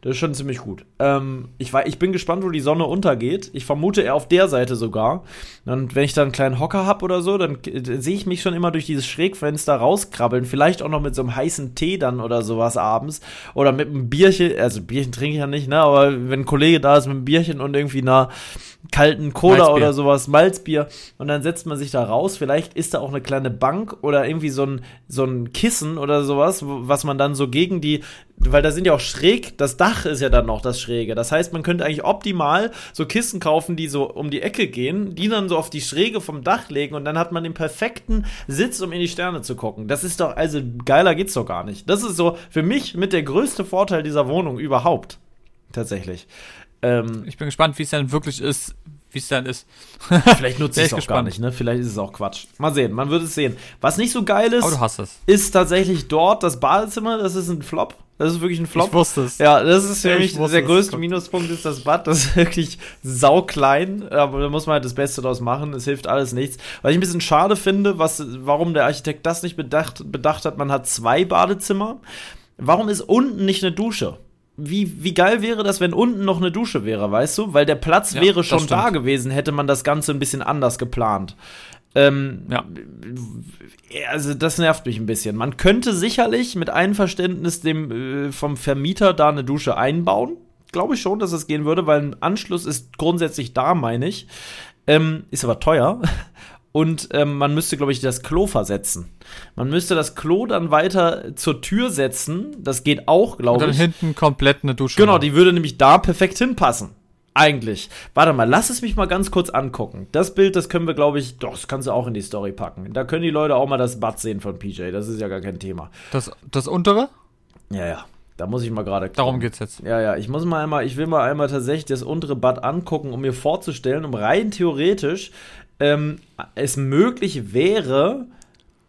Das ist schon ziemlich gut. Ähm, ich, war, ich bin gespannt, wo die Sonne untergeht. Ich vermute eher auf der Seite sogar. Und wenn ich da einen kleinen Hocker habe oder so, dann, dann sehe ich mich schon immer durch dieses Schrägfenster rauskrabbeln. Vielleicht auch noch mit so einem heißen Tee dann oder sowas abends. Oder mit einem Bierchen. Also Bierchen trinke ich ja nicht, ne? Aber wenn ein Kollege da ist mit einem Bierchen und irgendwie einer kalten Cola Malzbier. oder sowas, Malzbier. Und dann setzt man sich da raus. Vielleicht ist da auch eine kleine Bank oder irgendwie so ein, so ein Kissen oder sowas, was man dann so gegen die, weil da sind ja auch schräg, das Dach ist ja dann noch das Schräge. Das heißt, man könnte eigentlich optimal so Kissen kaufen, die so um die Ecke gehen, die dann so auf die Schräge vom Dach legen und dann hat man den perfekten Sitz, um in die Sterne zu gucken. Das ist doch, also geiler geht's doch gar nicht. Das ist so für mich mit der größte Vorteil dieser Wohnung überhaupt. Tatsächlich. Ähm, Ich bin gespannt, wie es dann wirklich ist, wie es dann ist. Vielleicht nutze ich es auch gar gespannt. nicht, ne? Vielleicht ist es auch Quatsch. Mal sehen, man wird es sehen. Was nicht so geil ist, Aber du hast es. ist tatsächlich dort das Badezimmer. Das ist ein Flop. Das ist wirklich ein Flop. Ich wusste es. Ja, das ist für Ja, mich der es. größte Guck. Minuspunkt ist das Bad. Das ist wirklich sauklein, aber da muss man halt das Beste draus machen. Es hilft alles nichts. Was ich ein bisschen schade finde, was, warum der Architekt das nicht bedacht, bedacht hat, man hat zwei Badezimmer. Warum ist unten nicht eine Dusche? Wie, wie geil wäre das, wenn unten noch eine Dusche wäre, weißt du? Weil der Platz Ja, wäre schon da gewesen, hätte man das Ganze ein bisschen anders geplant. Ähm, Ja. also das nervt mich ein bisschen. Man könnte sicherlich mit Einverständnis dem äh, vom Vermieter da eine Dusche einbauen. Glaube ich schon, dass das gehen würde, weil ein Anschluss ist grundsätzlich da, meine ich. Ähm, ist aber teuer. Und ähm, man müsste, glaube ich, das Klo versetzen. Man müsste das Klo dann weiter zur Tür setzen. Das geht auch, Und glaube dann ich. hinten komplett eine Dusche. Genau, die würde nämlich da perfekt hinpassen. Eigentlich. Warte mal, lass es mich mal ganz kurz angucken. Das Bild, das können wir, glaube ich, doch, das kannst du auch in die Story packen. Da können die Leute auch mal das Bad sehen von PJ. Das ist ja gar kein Thema. Das, das untere? Ja, ja. Da muss ich mal gerade. Darum geht's jetzt. Ja, ja, ich muss mal einmal, ich will mal einmal tatsächlich das untere Bad angucken, um mir vorzustellen, um rein theoretisch ähm, es möglich wäre.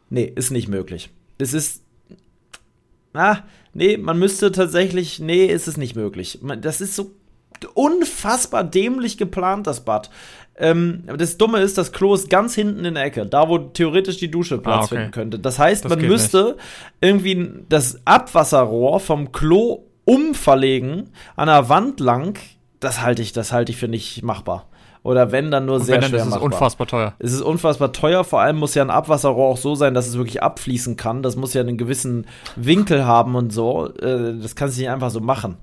Nee, ist nicht möglich. Es ist. Ah, nee, man müsste tatsächlich. Nee, ist es nicht möglich. Man, das ist so unfassbar dämlich geplant, das Bad. Ähm, das Dumme ist, das Klo ist ganz hinten in der Ecke, da wo theoretisch die Dusche Platz Ah, okay. finden könnte. Das heißt, Das man müsste irgendwie das Abwasserrohr vom Klo umverlegen, an der Wand lang. Das halte ich, das halte ich für nicht machbar. Oder wenn, dann nur Und sehr wenn, dann schwer ist es machbar. unfassbar teuer. Es ist unfassbar teuer, vor allem muss ja ein Abwasserrohr auch so sein, dass es wirklich abfließen kann. Das muss ja einen gewissen Winkel haben und so. Äh, das kannst du nicht einfach so machen.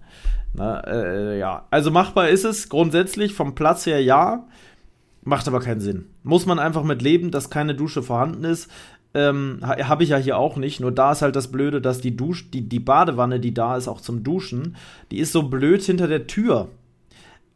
Na, äh, ja, also machbar ist es grundsätzlich vom Platz her ja, macht aber keinen Sinn. Muss man einfach mit leben, dass keine Dusche vorhanden ist. Ähm, ha- Habe ich ja hier auch nicht. Nur da ist halt das Blöde, dass die Dusch, die, die Badewanne, die da ist, auch zum Duschen, die ist so blöd hinter der Tür.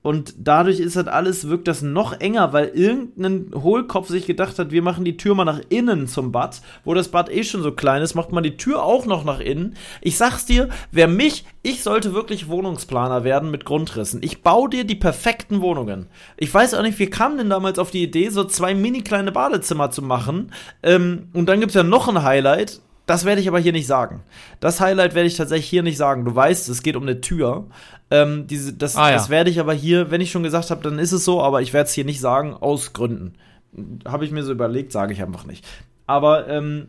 Und dadurch ist das alles, wirkt das noch enger, weil irgendein Hohlkopf sich gedacht hat, wir machen die Tür mal nach innen zum Bad. Wo das Bad eh schon so klein ist, macht man die Tür auch noch nach innen. Ich sag's dir, wer mich, ich sollte wirklich Wohnungsplaner werden mit Grundrissen. Ich baue dir die perfekten Wohnungen. Ich weiß auch nicht, wir kamen denn damals auf die Idee, so zwei mini kleine Badezimmer zu machen. Ähm, und dann gibt's ja noch ein Highlight. Das werde ich aber hier nicht sagen. Das Highlight werde ich tatsächlich hier nicht sagen. Du weißt, es geht um eine Tür. Ähm, diese, das, Ah, ja. das werde ich aber hier, wenn ich schon gesagt habe, dann ist es so, aber ich werde es hier nicht sagen, aus Gründen. Habe ich mir so überlegt, sage ich einfach nicht. Aber ähm,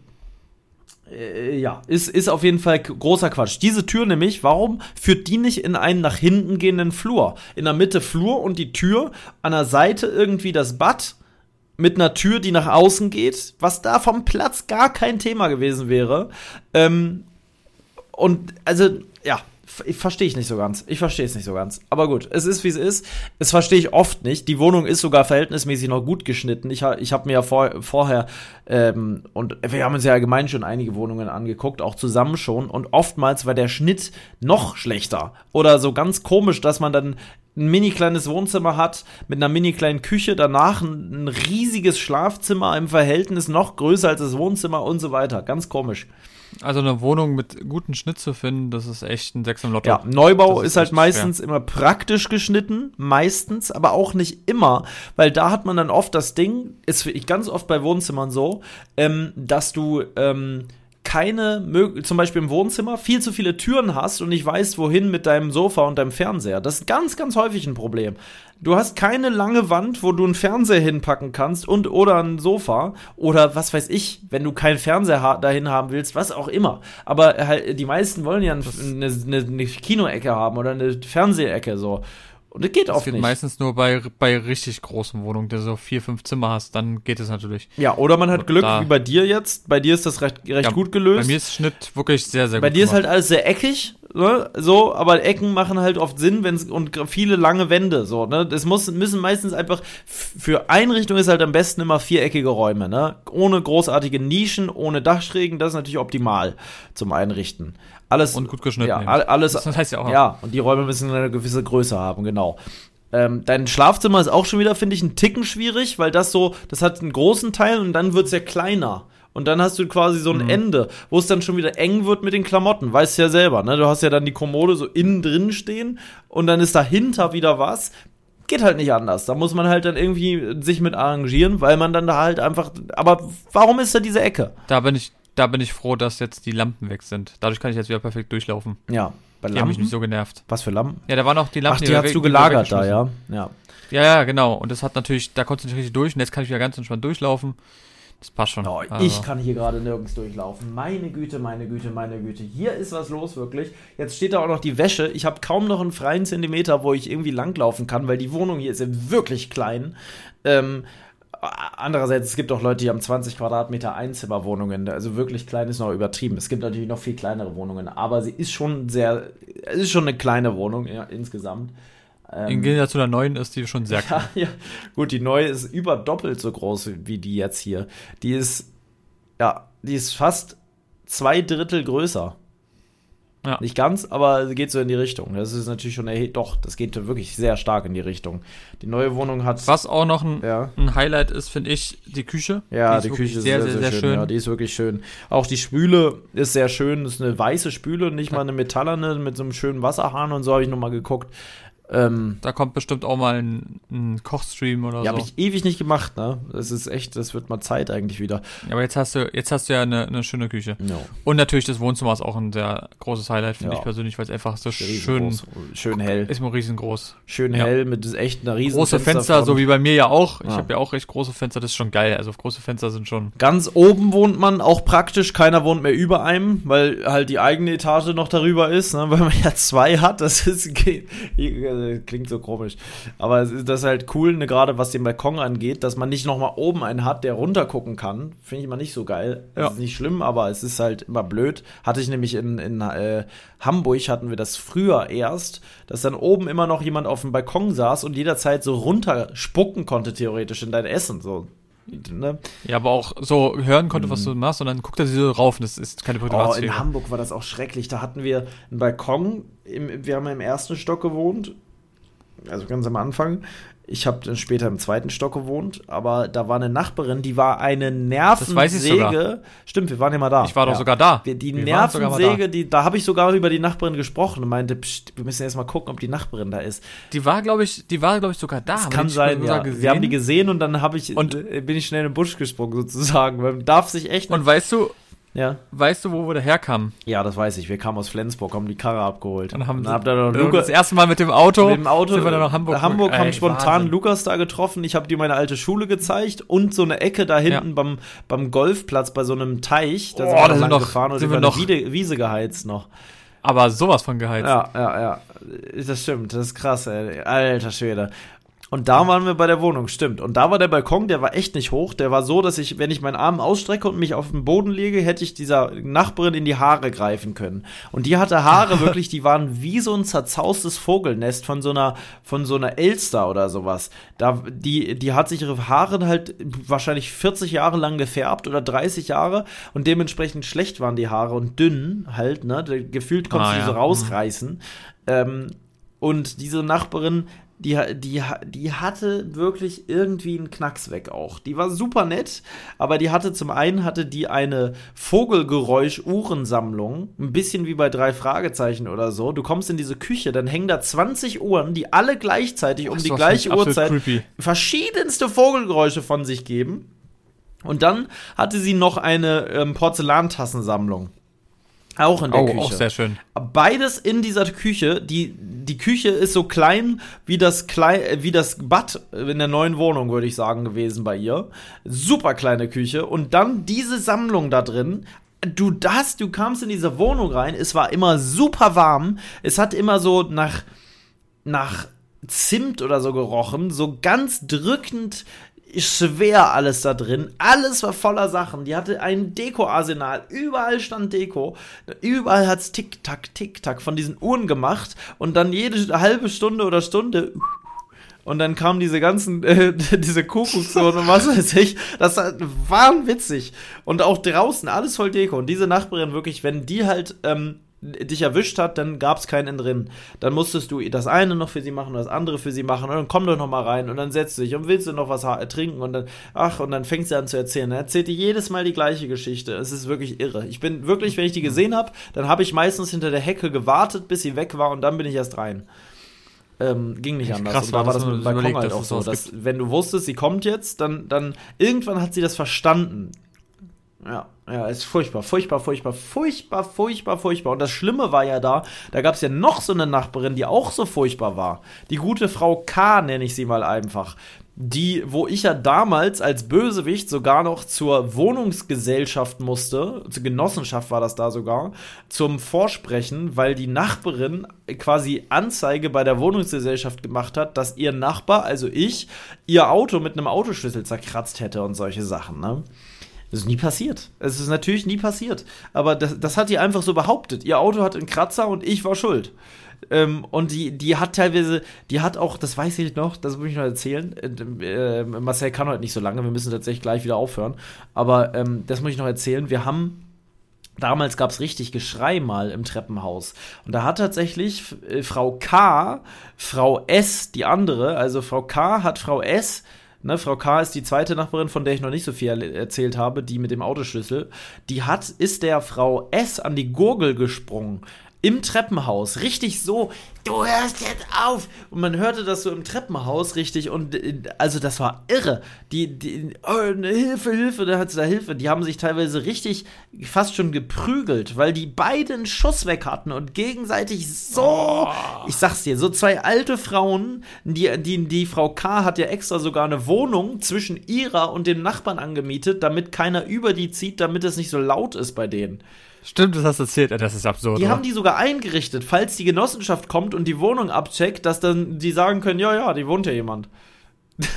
äh, ja, ist, ist auf jeden Fall großer Quatsch. Diese Tür nämlich, warum führt die nicht in einen nach hinten gehenden Flur? In der Mitte Flur und die Tür, an der Seite irgendwie das Bad mit einer Tür, die nach außen geht, was da vom Platz gar kein Thema gewesen wäre. Ähm, und also, ja, verstehe ich nicht so ganz. Ich verstehe es nicht so ganz. Aber gut, es ist wie es ist. Es verstehe ich oft nicht. Die Wohnung ist sogar verhältnismäßig noch gut geschnitten. Ich, ich habe mir ja vor, vorher, ähm, und wir haben uns ja allgemein schon einige Wohnungen angeguckt, auch zusammen schon. Und oftmals war der Schnitt noch schlechter. Oder so ganz komisch, dass man dann ein mini kleines Wohnzimmer hat mit einer mini kleinen Küche, danach ein, ein riesiges Schlafzimmer im Verhältnis noch größer als das Wohnzimmer und so weiter. Ganz komisch. Also eine Wohnung mit gutem Schnitt zu finden, das ist echt ein Sechs im Lotto. Ja, Neubau ist, ist halt meistens immer praktisch geschnitten, meistens, aber auch nicht immer, weil da hat man dann oft das Ding, ist ganz oft bei Wohnzimmern so, ähm, dass du ähm, keine, Mög- zum Beispiel im Wohnzimmer, viel zu viele Türen hast und nicht weißt, wohin mit deinem Sofa und deinem Fernseher. Das ist ganz, ganz häufig ein Problem. Du hast keine lange Wand, wo du einen Fernseher hinpacken kannst und oder ein Sofa oder was weiß ich, wenn du keinen Fernseher dahin haben willst, was auch immer. Aber halt, die meisten wollen ja ein- eine, eine, eine Kinoecke haben oder eine Fernsehecke so. Und das geht Das oft geht nicht. meistens nur bei, bei richtig großen Wohnungen, der so vier, fünf Zimmer hast, dann geht es natürlich. Ja, oder man hat Glück, Da- wie bei dir jetzt. Bei dir ist das recht, recht Ja, gut gelöst. Bei mir ist Schnitt wirklich sehr, sehr Bei gut. dir ist gemacht. halt alles sehr eckig, ne? so, aber Ecken machen halt oft Sinn, wenn und viele lange Wände, so, ne? Das muss, müssen meistens einfach, für Einrichtung ist halt am besten immer viereckige Räume, ne? Ohne großartige Nischen, ohne Dachschrägen, das ist natürlich optimal zum Einrichten. Alles. Und gut geschnitten Ja, alles. Das heißt ja auch. Ja, und die Räume müssen eine gewisse Größe haben, genau. Ähm, dein Schlafzimmer ist auch schon wieder, finde ich, ein Ticken schwierig, weil das so, das hat einen großen Teil und dann wird's ja kleiner. Und dann hast du quasi so ein Ende, wo es dann schon wieder eng wird mit den Klamotten. Weißt ja selber, ne? Du hast ja dann die Kommode so innen drin stehen und dann ist dahinter wieder was. Geht halt nicht anders. Da muss man halt dann irgendwie sich mit arrangieren, weil man dann da halt einfach. Aber warum ist da diese Ecke? Da bin ich, da bin ich froh, dass jetzt die Lampen weg sind. Dadurch kann ich jetzt wieder perfekt durchlaufen. Ja, bei Die haben mich Lampen. nicht so genervt. Was für Lampen? Ja, da waren auch die Lampen. Ach, die wir hast du die gelagert da, ja? Ja. Ja, ja, genau. Und das hat natürlich, da konntest du nicht richtig durch und jetzt kann ich wieder ganz entspannt durchlaufen. Das passt schon. Oh, Also, ich kann hier gerade nirgends durchlaufen. Meine Güte, meine Güte, meine Güte. Hier ist was los, wirklich. Jetzt steht da auch noch die Wäsche. Ich habe kaum noch einen freien Zentimeter, wo ich irgendwie langlaufen kann, weil die Wohnung hier ist ja wirklich klein. Ähm, andererseits, es gibt auch Leute, die haben 20 Quadratmeter Einzimmerwohnungen. Also wirklich klein ist noch übertrieben. Es gibt natürlich noch viel kleinere Wohnungen, aber sie ist schon sehr, es ist schon eine kleine Wohnung ja, insgesamt. Im Gegensatz zu der neuen ist die schon sehr klein. Ja, ja. Gut, die neue ist über doppelt so groß wie die jetzt hier. Die ist, ja, die ist fast zwei Drittel größer. Ja. Nicht ganz, aber geht so in die Richtung. Das ist natürlich schon erhe Doch, das geht wirklich sehr stark in die Richtung. Die neue Wohnung hat. Was auch noch ein, Ja. ein Highlight ist, finde ich, die Küche. Ja, Die die, ist Küche ist sehr, sehr, schön. Ja, die ist wirklich schön. Auch die Spüle ist sehr schön. Das ist eine weiße Spüle, nicht mal eine metallerne mit so einem schönen Wasserhahn und so habe ich nochmal geguckt. Ähm, Da kommt bestimmt auch mal ein, ein Kochstream oder ja, so. habe ich ewig nicht gemacht, ne? Das ist echt, das wird mal Zeit eigentlich wieder. Aber jetzt hast du, jetzt hast du ja eine, eine schöne Küche. No. Und natürlich das Wohnzimmer ist auch ein sehr großes Highlight, finde Ja. ich persönlich, weil es einfach so schön, schön hell. ist mir riesengroß. Schön Ja. hell mit echt einer riesen Große Fenster, so wie bei mir ja auch. Ich Ja. habe ja auch recht große Fenster, das ist schon geil. Also große Fenster sind schon. Ganz oben wohnt man, auch praktisch, keiner wohnt mehr über einem, weil halt die eigene Etage noch darüber ist, ne? weil man ja zwei hat, das ist, klingt so komisch, aber es ist das ist halt cool, ne, gerade was den Balkon angeht, dass man nicht nochmal oben einen hat, der runter gucken kann, finde ich immer nicht so geil, das Ja. ist nicht schlimm, aber es ist halt immer blöd, hatte ich nämlich in, in äh, Hamburg, hatten wir das früher erst, dass dann oben immer noch jemand auf dem Balkon saß und jederzeit so runter spucken konnte, theoretisch, in dein Essen, so, ne? Ja, aber auch so hören konnte, was du machst, und dann guckt er sich so rauf und das ist keine Mhm. Oh, in Privatsphäre. Hamburg war das auch schrecklich. Da hatten wir einen Balkon. Im, wir haben im ersten Stock gewohnt. Also ganz am Anfang. Ich habe dann später im zweiten Stock gewohnt. Aber da war eine Nachbarin, die war eine Das weiß ich sogar. Nervensäge. Stimmt, wir waren ja mal da. ich war doch ja. sogar da. Die Wir Nervensäge, die, da habe ich sogar über die Nachbarin gesprochen und meinte, pst, wir müssen erst mal gucken, ob die Nachbarin da ist. da. Die war, glaube ich, die war, glaube ich, sogar da. Das kann sein, ja. Wir haben die gesehen und dann habe ich, Und- äh, bin ich schnell in den Busch gesprungen sozusagen. Man darf sich echt Und weißt du, ja. weißt du, wo wir daherkamen? Ja, das weiß ich. Wir kamen aus Flensburg, haben die Karre abgeholt. Dann haben dann habt ihr noch Lukas, das erste Mal mit dem Auto, mit dem Auto. sind wir dann nach Hamburg. Hamburg haben spontan Wahnsinn. Lukas da getroffen. Ich habe dir meine alte Schule gezeigt und so eine Ecke da hinten Ja. beim, beim Golfplatz bei so einem Teich. Da Oh, sind wir da noch sind noch- gefahren und sind wir noch- Wiese, Wiese geheizt noch. Aber sowas von geheizt. Ja, ja, ja. Das stimmt. Das ist krass, ey. Alter Schwede. Und da waren wir bei der Wohnung, stimmt. Und da war der Balkon, der war echt nicht hoch. Der war so, dass ich, wenn ich meinen Arm ausstrecke und mich auf den Boden lege, hätte ich dieser Nachbarin in die Haare greifen können. Und die hatte Haare wirklich, die waren wie so ein zerzaustes Vogelnest von so einer, von so einer Elster oder sowas. Da, die, die hat sich ihre Haare halt wahrscheinlich 40 Jahre lang gefärbt oder 30 Jahre und dementsprechend schlecht waren die Haare und dünn halt, ne? Gefühlt konnte Ah, sie ja. so rausreißen. Ähm, und diese Nachbarin, die, die, die hatte wirklich irgendwie einen Knacks weg auch. Die war super nett, aber die hatte zum einen hatte die eine Vogelgeräusch-Uhrensammlung, ein bisschen wie bei drei Fragezeichen oder so. Du kommst in diese Küche, dann hängen da 20 Uhren, die alle gleichzeitig um die gleiche Uhrzeit creepy. verschiedenste Vogelgeräusche von sich geben. Und dann hatte sie noch eine ähm, Porzellantassensammlung. Auch in der Oh, Küche. auch sehr schön. Beides in dieser Küche. Die, die Küche ist so klein wie das, Klei wie das Bad in der neuen Wohnung, würde ich sagen, gewesen bei ihr. Super kleine Küche. Und dann diese Sammlung da drin. Du das, du kamst in diese Wohnung rein, es war immer super warm. Es hat immer so nach, nach Zimt oder so gerochen, so ganz drückend schwer alles da drin. Alles war voller Sachen. Die hatte ein Deko-Arsenal. Überall stand Deko. Überall hat's Tick-Tack, Tick-Tack von diesen Uhren gemacht. Und dann jede halbe Stunde oder Stunde. Und dann kamen diese ganzen, äh, diese Kuckucksuhren und was weiß ich. Das war wahnwitzig. Und auch draußen alles voll Deko. Und diese Nachbarin wirklich, wenn die halt ähm, dich erwischt hat, dann gab's keinen Entrinnen. Dann musstest du das eine noch für sie machen und das andere für sie machen und dann komm doch noch mal rein und dann setzt du dich und willst du noch was trinken und dann ach und dann fängt sie an zu erzählen. Dann erzählt die jedes Mal die gleiche Geschichte. Es ist wirklich irre. Ich bin wirklich, wenn ich die gesehen habe, dann habe ich meistens hinter der Hecke gewartet, bis sie weg war und dann bin ich erst rein. Ähm, ging nicht anders. krass, und da war das, mit dem Balkon halt auch so, es dass wenn du wusstest, sie kommt jetzt, dann, dann irgendwann hat sie das verstanden. Ja, ja, ist furchtbar, furchtbar, furchtbar, furchtbar, furchtbar, furchtbar. Und das Schlimme war ja da, da gab es ja noch so eine Nachbarin, die auch so furchtbar war. Die gute Frau K, nenne ich sie mal einfach. Die, wo ich ja damals als Bösewicht sogar noch zur Wohnungsgesellschaft musste, zur Genossenschaft war das da sogar, zum Vorsprechen, weil die Nachbarin quasi Anzeige bei der Wohnungsgesellschaft gemacht hat, dass ihr Nachbar, also ich, ihr Auto mit einem Autoschlüssel zerkratzt hätte und solche Sachen, ne? Das ist nie passiert. Es ist natürlich nie passiert. Aber das, das hat die einfach so behauptet. Ihr Auto hat einen Kratzer und ich war schuld. Ähm, und die, die hat teilweise, die hat auch, das weiß ich noch, das muss ich noch erzählen. Äh, äh, Marcel kann heute nicht so lange, wir müssen tatsächlich gleich wieder aufhören. Aber ähm, das muss ich noch erzählen. Wir haben Damals gab es richtig Geschrei mal im Treppenhaus. Und da hat tatsächlich äh, Frau K, Frau S, die andere, also Frau K hat Frau S, ne, Frau K ist die zweite Nachbarin, von der ich noch nicht so viel er- erzählt habe, die mit dem Autoschlüssel, die hat, ist der Frau S an die Gurgel gesprungen. Im Treppenhaus, richtig so, du hörst jetzt auf. Und man hörte das so im Treppenhaus richtig und also das war irre. Die, die, oh, ne, Hilfe, Hilfe, da hat sie da Hilfe. Die haben sich teilweise richtig fast schon geprügelt, weil die beiden Schuss weg hatten und gegenseitig so, ich sag's dir, so zwei alte Frauen, die, die, die Frau K. hat ja extra sogar eine Wohnung zwischen ihrer und dem Nachbarn angemietet, damit keiner über die zieht, damit es nicht so laut ist bei denen. Stimmt, das hast du erzählt. Das ist absurd. Die oder? haben die sogar eingerichtet, falls die Genossenschaft kommt und die Wohnung abcheckt, dass dann die sagen können, ja, ja, die wohnt ja jemand.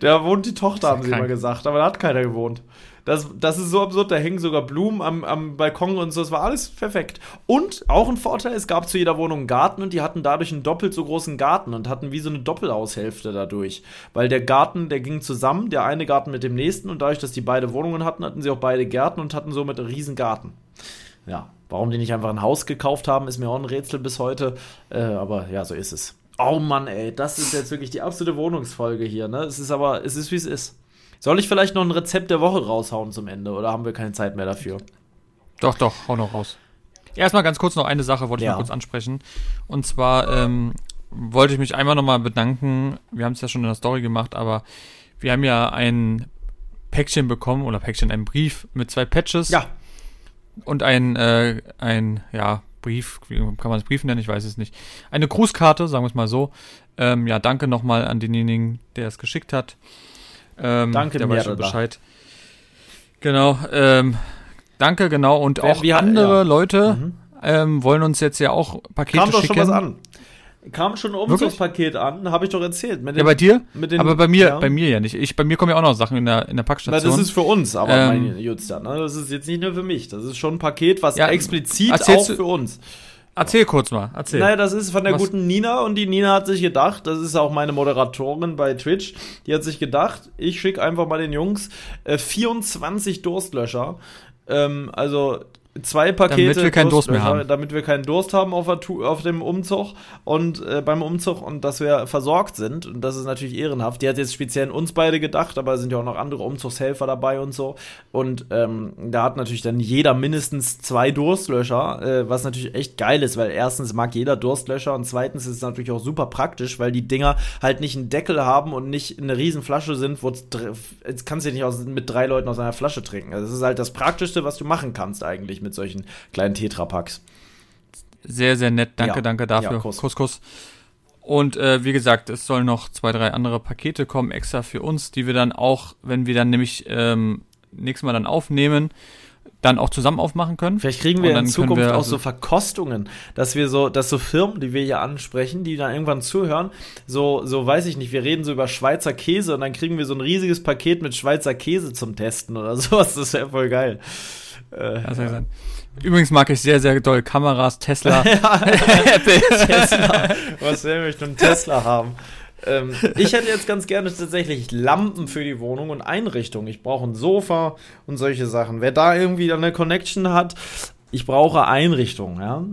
da wohnt die Tochter, haben sie krank. mal gesagt, aber da hat keiner gewohnt. Das, das ist so absurd, da hängen sogar Blumen am, am Balkon und so, es war alles perfekt. Und auch ein Vorteil, es gab zu jeder Wohnung einen Garten und die hatten dadurch einen doppelt so großen Garten und hatten wie so eine Doppelhaushälfte dadurch. Weil der Garten, der ging zusammen, der eine Garten mit dem nächsten und dadurch, dass die beide Wohnungen hatten, hatten sie auch beide Gärten und hatten somit einen riesen Garten. Ja, warum die nicht einfach ein Haus gekauft haben, ist mir auch ein Rätsel bis heute. Äh, aber ja, so ist es. Oh Mann, ey, das ist jetzt wirklich die absolute Wohnungsfolge hier, ne? Es ist aber, es ist wie es ist. Soll ich vielleicht noch ein Rezept der Woche raushauen zum Ende oder haben wir keine Zeit mehr dafür? Doch, doch, hau noch raus. Erstmal ganz kurz noch eine Sache, wollte ich Ja. mal kurz ansprechen. Und zwar ähm, wollte ich mich einmal nochmal bedanken. Wir haben es ja schon in der Story gemacht, aber wir haben ja ein Päckchen bekommen oder Päckchen, einen Brief mit zwei Patches Ja, und ein, äh, ein, ja, Brief, wie kann man es Brief nennen? Ich weiß es nicht. Eine Grußkarte, sagen wir es mal so. Ähm, ja, danke nochmal an denjenigen, der es geschickt hat. Ähm, Danke, der weiß schon. Bescheid. Genau, ähm, danke, genau. Und Wer- auch andere ja. Leute Mhm. ähm, wollen uns jetzt ja auch Pakete kam doch schicken. schon was an. Kam schon ein? Umzugspaket an, habe ich doch erzählt. Mit Ja, den- bei dir? den- aber bei mir, ja. bei mir ja nicht. Ich, bei mir kommen ja auch noch Sachen in der, in der Na, Packstation. das ist für uns, aber Ähm, mein Jutster, ne? Das ist jetzt nicht nur für mich. Das ist schon ein Paket, was Ja, explizit auch du- für uns. Erzähl kurz mal, erzähl. Naja, das ist von der Was? guten Nina und die Nina hat sich gedacht, das ist auch meine Moderatorin bei Twitch, die hat sich gedacht, ich schicke einfach mal den Jungs äh, 24 Durstlöscher. Ähm, also zwei Pakete. Damit wir keinen Durst mehr haben. Damit wir keinen Durst haben auf, der, auf dem Umzug und äh, beim Umzug und dass wir versorgt sind. Und das ist natürlich ehrenhaft. Die hat jetzt speziell an uns beide gedacht, aber es sind ja auch noch andere Umzugshelfer dabei und so. Und ähm, da hat natürlich dann jeder mindestens zwei Durstlöscher, äh, was natürlich echt geil ist, weil erstens mag jeder Durstlöscher und zweitens ist es natürlich auch super praktisch, weil die Dinger halt nicht einen Deckel haben und nicht eine riesen Flasche sind, wo jetzt kannst du ja nicht aus, mit drei Leuten aus einer Flasche trinken. Also das ist halt das Praktischste, was du machen kannst eigentlich mit solchen kleinen Tetrapacks. Sehr, sehr nett. Danke, ja. danke dafür. Ja, Kuss. Kuss, Kuss. Und äh, wie gesagt, es sollen noch zwei, drei andere Pakete kommen, extra für uns, die wir dann auch, wenn wir dann nämlich ähm, nächstes Mal dann aufnehmen, dann auch zusammen aufmachen können. Vielleicht kriegen wir in Zukunft wir auch so Verkostungen, dass wir so, dass so Firmen, die wir hier ansprechen, die dann irgendwann zuhören, so, so weiß ich nicht, wir reden so über Schweizer Käse und dann kriegen wir so ein riesiges Paket mit Schweizer Käse zum Testen oder sowas. Das wäre voll geil. Äh, ja. Übrigens mag ich sehr, sehr doll Kameras, Tesla, Apple. Tesla. Was will ich denn Tesla haben? ähm, ich hätte jetzt ganz gerne tatsächlich Lampen für die Wohnung und Einrichtung. Ich brauche ein Sofa und solche Sachen. Wer da irgendwie eine Connection hat, ich brauche Einrichtung, ja.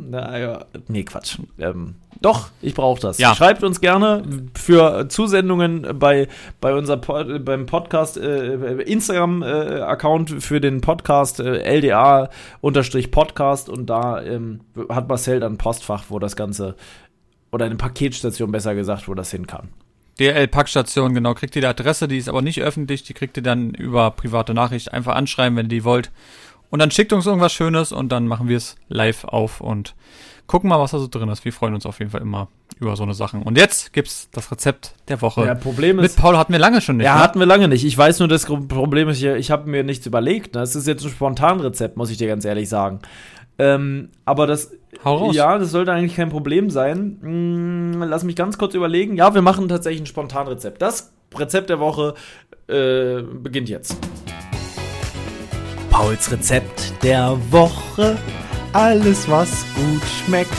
Nee, Quatsch. Ähm, doch, ich brauche das. Ja. Schreibt uns gerne für Zusendungen bei, bei unser Pod, beim Podcast äh, Instagram-Account äh, für den Podcast äh, LDA-Podcast und da ähm, hat Marcel dann ein Postfach, wo das Ganze oder eine Paketstation besser gesagt, wo das hin kann. DL-Packstation, genau, kriegt ihr die Adresse, die ist aber nicht öffentlich, die kriegt ihr dann über private Nachricht einfach anschreiben, wenn ihr die wollt. Und dann schickt uns irgendwas Schönes und dann machen wir es live auf und gucken mal, was da so drin ist. Wir freuen uns auf jeden Fall immer über so eine Sachen. Und jetzt gibt's das Rezept der Woche. Ja, Problem ist, Mit Paul hatten wir lange schon nicht. Ja, ne? hatten wir lange nicht. Ich weiß nur, das Problem ist, ich, ich habe mir nichts überlegt. Ne? Das ist jetzt ein Spontanrezept, muss ich dir ganz ehrlich sagen. Ähm, aber das, Hau raus. ja, das sollte eigentlich kein Problem sein. Hm, lass mich ganz kurz überlegen. Ja, wir machen tatsächlich ein Spontanrezept. Das Rezept der Woche äh, beginnt jetzt. Pauls Rezept der Woche. Alles, was gut schmeckt.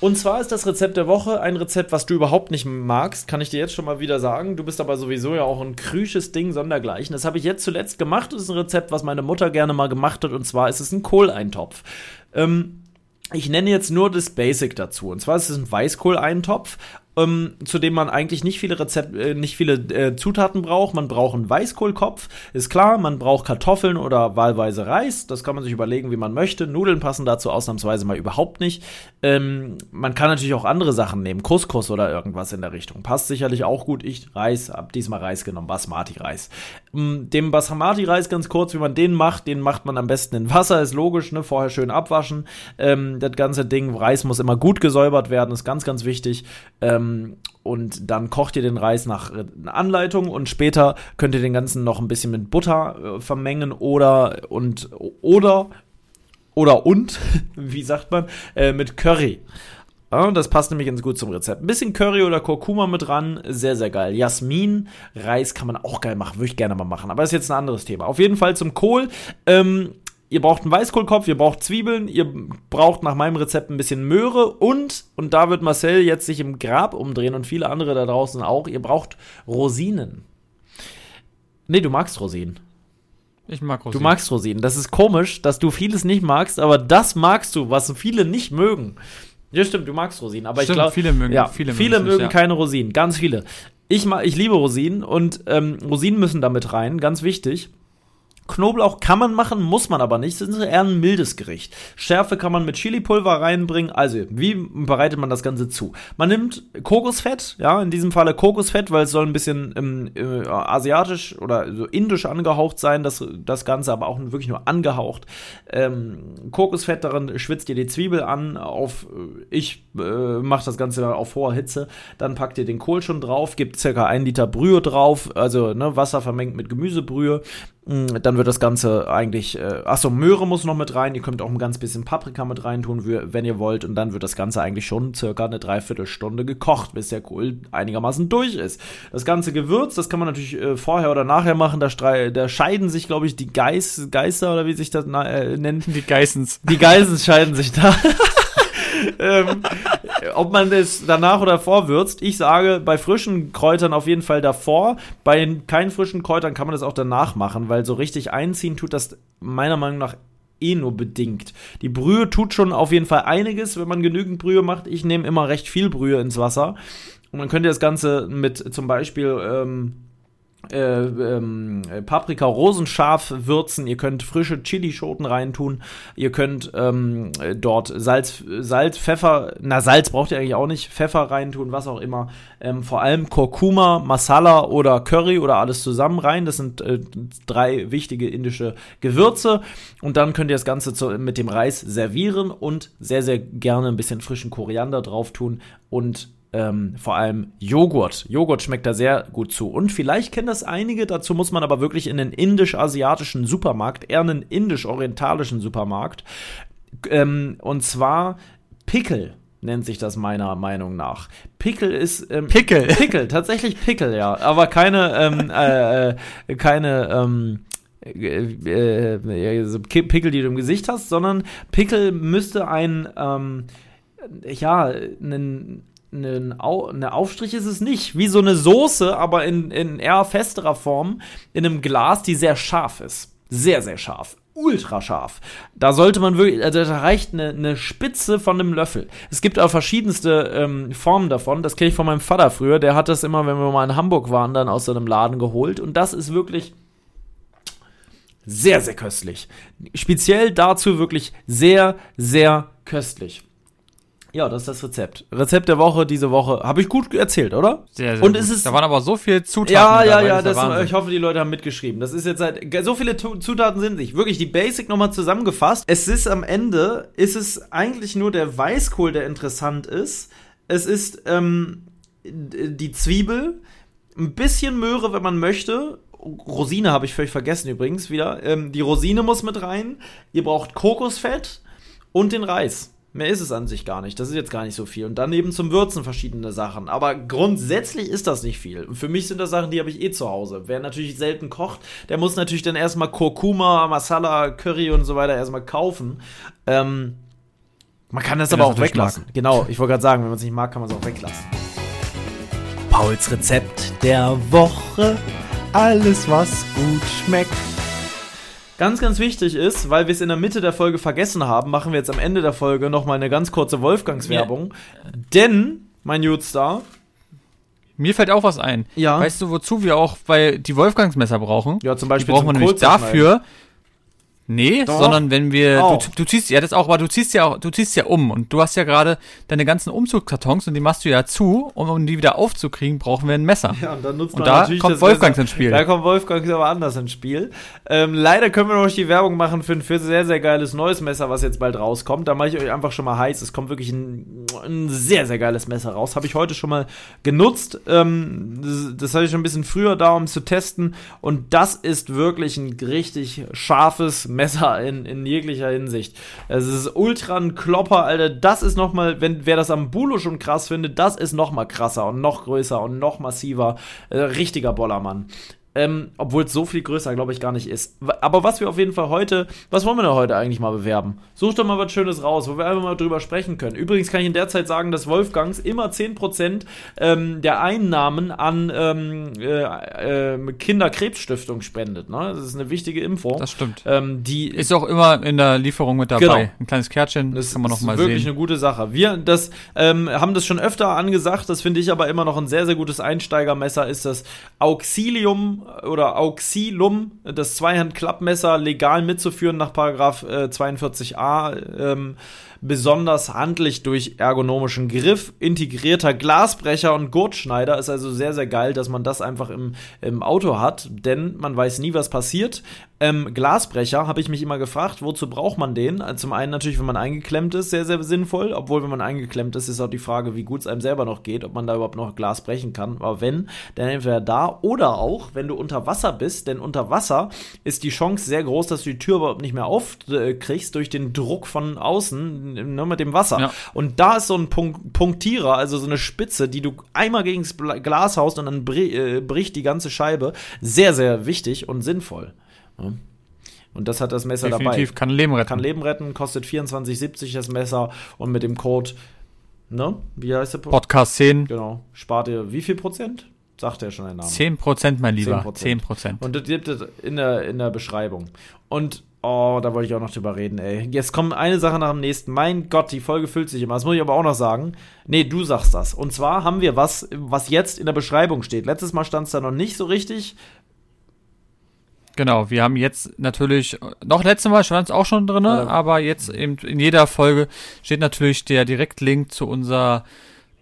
Und zwar ist das Rezept der Woche ein Rezept, was du überhaupt nicht magst, kann ich dir jetzt schon mal wieder sagen. Du bist aber sowieso ja auch ein krüsches Ding sondergleichen. Das habe ich jetzt zuletzt gemacht. Das ist ein Rezept, was meine Mutter gerne mal gemacht hat. Und zwar ist es ein Kohleintopf. Ähm, ich nenne jetzt nur das Basic dazu. Und zwar ist es ein Weißkohleintopf, ähm, zu dem man eigentlich nicht viele Rezept, äh, nicht viele äh, Zutaten braucht. Man braucht einen Weißkohlkopf, ist klar. Man braucht Kartoffeln oder wahlweise Reis. Das kann man sich überlegen, wie man möchte. Nudeln passen dazu ausnahmsweise mal überhaupt nicht. Ähm, man kann natürlich auch andere Sachen nehmen, Couscous oder irgendwas in der Richtung. Passt sicherlich auch gut. Ich Reis, hab diesmal Reis genommen, Basmati-Reis. Ähm, dem Basmati-Reis ganz kurz, wie man den macht, den macht man am besten in Wasser, ist logisch. Ne? Vorher schön abwaschen. Ähm, das ganze Ding, Reis muss immer gut gesäubert werden, ist ganz, ganz wichtig. Ähm, und dann kocht ihr den Reis nach äh, Anleitung und später könnt ihr den ganzen noch ein bisschen mit Butter äh, vermengen oder und oder oder und, wie sagt man, äh, mit Curry. Ja, das passt nämlich ganz gut zum Rezept. Ein bisschen Curry oder Kurkuma mit dran, sehr, sehr geil. Jasmin, Reis kann man auch geil machen, würde ich gerne mal machen, aber ist jetzt ein anderes Thema. Auf jeden Fall zum Kohl. Ähm, ihr braucht einen Weißkohlkopf, ihr braucht Zwiebeln, ihr braucht nach meinem Rezept ein bisschen Möhre und, und da wird Marcel jetzt sich im Grab umdrehen und viele andere da draußen auch, ihr braucht Rosinen. Nee, du magst Rosinen. Ich mag Rosinen. Du magst Rosinen. Das ist komisch, dass du vieles nicht magst, aber das magst du, was viele nicht mögen. Ja, stimmt, du magst Rosinen, aber stimmt, ich glaube, viele mögen, ja, viele, viele mögen nicht, keine Rosinen, ganz viele. Ich, ich liebe Rosinen und ähm, Rosinen müssen damit rein, ganz wichtig. Knoblauch kann man machen, muss man aber nicht. Das ist eher ein mildes Gericht. Schärfe kann man mit Chilipulver reinbringen. Also, wie bereitet man das Ganze zu? Man nimmt Kokosfett, ja, in diesem Falle Kokosfett, weil es soll ein bisschen ähm, äh, asiatisch oder so indisch angehaucht sein, das, das Ganze, aber auch wirklich nur angehaucht. Ähm, Kokosfett, darin schwitzt ihr die Zwiebel an, auf, äh, ich äh, mache das Ganze auf hoher Hitze, dann packt ihr den Kohl schon drauf, gibt circa ein Liter Brühe drauf, also ne, Wasser vermengt mit Gemüsebrühe, dann wird das Ganze eigentlich, äh, achso, Möhre muss noch mit rein. Ihr könnt auch ein ganz bisschen Paprika mit rein tun, wenn ihr wollt. Und dann wird das Ganze eigentlich schon circa eine Dreiviertelstunde gekocht, bis der Kohl einigermaßen durch ist. Das ganze Gewürz, das kann man natürlich äh, vorher oder nachher machen. Da, da scheiden sich, glaube ich, die Geis, Geister oder wie sich das äh, nennt. Die Geissens. Die Geissens scheiden sich da. ähm, ob man das danach oder davor würzt. Ich sage, bei frischen Kräutern auf jeden Fall davor. Bei keinen frischen Kräutern kann man das auch danach machen, weil so richtig einziehen tut das meiner Meinung nach eh nur bedingt. Die Brühe tut schon auf jeden Fall einiges, wenn man genügend Brühe macht. Ich nehme immer recht viel Brühe ins Wasser. Und dann könnt ihr das Ganze mit zum Beispiel ähm, äh, ähm, Paprika rosenscharf würzen, ihr könnt frische Chilischoten reintun, ihr könnt ähm, dort Salz, Salz, Pfeffer, na Salz braucht ihr eigentlich auch nicht, Pfeffer reintun, was auch immer. Ähm, vor allem Kurkuma, Masala oder Curry oder alles zusammen rein. Das sind äh, drei wichtige indische Gewürze. Und dann könnt ihr das Ganze zu, mit dem Reis servieren und sehr, sehr gerne ein bisschen frischen Koriander drauf tun und ähm, vor allem Joghurt. Joghurt schmeckt da sehr gut zu. Und vielleicht kennen das einige, dazu muss man aber wirklich in den indisch-asiatischen Supermarkt, eher einen indisch-orientalischen Supermarkt. Ähm, und zwar Pickel nennt sich das meiner Meinung nach. Pickel ist ähm, Pickel. Pickel, tatsächlich Pickel, ja, aber keine ähm, äh, äh, keine ähm, äh, äh, Pickel, die du im Gesicht hast, sondern Pickel müsste ein ähm, ja, einen eine, eine Aufstrich ist es nicht. Wie so eine Soße, aber in, in eher festerer Form, in einem Glas, die sehr scharf ist. Sehr, sehr scharf. Ultra scharf. Da sollte man wirklich, also da reicht eine, eine Spitze von einem Löffel. Es gibt auch verschiedenste ähm, Formen davon. Das kenne ich von meinem Vater früher. Der hat das immer, wenn wir mal in Hamburg waren, dann aus so einem Laden geholt. Und das ist wirklich sehr, sehr köstlich. Speziell dazu wirklich sehr, sehr köstlich. Ja, das ist das Rezept. Rezept der Woche diese Woche. Habe ich gut erzählt, oder? Sehr, sehr Und gut. ist es da waren aber so viele Zutaten. ja, ja, dabei, ja, das das, ich hoffe, die Leute haben mitgeschrieben. Das ist jetzt halt, so viele Zutaten sind nicht. Wirklich die Basic nochmal zusammengefasst. Es ist am Ende, ist es eigentlich nur der Weißkohl, der interessant ist. Es ist ähm, die Zwiebel, ein bisschen Möhre, wenn man möchte. Rosine habe ich völlig vergessen übrigens wieder. Ähm, die Rosine muss mit rein. Ihr braucht Kokosfett und den Reis. Mehr ist es an sich gar nicht. Das ist jetzt gar nicht so viel. Und dann eben zum Würzen verschiedene Sachen. Aber grundsätzlich ist das nicht viel. Und für mich sind das Sachen, die habe ich eh zu Hause. Wer natürlich selten kocht, der muss natürlich dann erstmal Kurkuma, Masala, Curry und so weiter erstmal kaufen. Ähm, man kann das Wenn aber das auch weglassen. Genau, ich wollte gerade sagen, wenn man es nicht mag, kann man es auch weglassen. Pauls Rezept der Woche. Alles, was gut schmeckt. Ganz, ganz wichtig ist, weil wir es in der Mitte der Folge vergessen haben, machen wir jetzt am Ende der Folge nochmal eine ganz kurze Wolfgangs-Werbung. Denn, mein Jutstar, Mir fällt auch was ein. Ja. Weißt du, wozu wir auch bei die Wolfgangsmesser brauchen? ja, zum Die Beispiel brauchen wir nämlich dafür. Nee, Doch. sondern wenn wir. Du, du ziehst ja das auch, aber du ziehst ja auch, du ziehst ja um und du hast ja gerade deine ganzen Umzugskartons und die machst du ja zu und um die wieder aufzukriegen, brauchen wir ein Messer. Ja, und dann nutzt Und man da natürlich kommt Messer. ins Spiel. Da kommt Wolfgangs aber anders ins Spiel. Ähm, leider können wir noch nicht die Werbung machen für ein für sehr, sehr geiles neues Messer, was jetzt bald rauskommt. Da mache ich euch einfach schon mal heiß. Es kommt wirklich ein, ein sehr, sehr geiles Messer raus. Habe ich heute schon mal genutzt. Ähm, das das hatte ich schon ein bisschen früher da, um es zu testen. Und das ist wirklich ein richtig scharfes Messer in, in jeglicher Hinsicht. Es ist ultra ein Klopper, Alter. Das ist noch mal, wenn wer das am Bulo schon krass findet, das ist noch mal krasser und noch größer und noch massiver. Äh, richtiger Bollermann. Ähm, Obwohl es so viel größer, glaube ich, gar nicht ist. Aber was wir auf jeden Fall heute, was wollen wir denn heute eigentlich mal bewerben? Such doch mal was Schönes raus, wo wir einfach mal drüber sprechen können. Übrigens kann ich in der Zeit sagen, dass Wolfgangs immer 10% ähm, der Einnahmen an ähm, äh, äh, Kinderkrebsstiftung spendet. Ne? Das ist eine wichtige Info. Das stimmt. ähm, die Ist auch immer in der Lieferung mit dabei. Genau. Ein kleines Kärtchen, das kann man noch ist mal wirklich sehen. eine gute Sache. Wir das, ähm, haben das schon öfter angesagt, das finde ich aber immer noch ein sehr, sehr gutes Einsteigermesser, ist das Auxilium oder Auxilum, das Zweihand-Klappmesser, legal mitzuführen nach Paragraph äh, 42a. Ähm, besonders handlich durch ergonomischen Griff, integrierter Glasbrecher und Gurtschneider ist also sehr, sehr geil, dass man das einfach im, im Auto hat, denn man weiß nie, was passiert. Ähm, Glasbrecher habe ich mich immer gefragt, wozu braucht man den? Äh, Zum einen natürlich, wenn man eingeklemmt ist, sehr, sehr sinnvoll, obwohl wenn man eingeklemmt ist, ist auch die Frage, wie gut es einem selber noch geht, ob man da überhaupt noch Glas brechen kann. Aber wenn, dann entweder da oder auch, wenn du unter Wasser bist, denn unter Wasser ist die Chance sehr groß, dass du die Tür überhaupt nicht mehr aufkriegst durch den Druck von außen ne, mit dem Wasser. Ja. Und da ist so ein Punkt, Punktierer, also so eine Spitze, die du einmal gegen das Glas haust und dann äh, bricht die ganze Scheibe. Sehr, sehr wichtig und sinnvoll. Ja. Und das hat das Messer Definitiv, dabei. kann Leben retten. Kann Leben retten, kostet 24,70 das Messer und mit dem Code, ne? Wie heißt der? Podcast 10. Genau. Spart ihr wie viel Prozent? Sagt ja schon der Name. 10%, mein Lieber. 10%. 10%. Und das gibt es in der, in der Beschreibung. Und Oh, da wollte ich auch noch drüber reden, ey. Jetzt kommt eine Sache nach dem nächsten. Mein Gott, die Folge füllt sich immer. Das muss ich aber auch noch sagen. Nee, du sagst das. Und zwar haben wir was, was jetzt in der Beschreibung steht. Letztes Mal stand es da noch nicht so richtig. Genau, wir haben jetzt natürlich, noch letztes Mal stand es auch schon drin, Ja. aber jetzt eben in jeder Folge steht natürlich der Direktlink zu unserer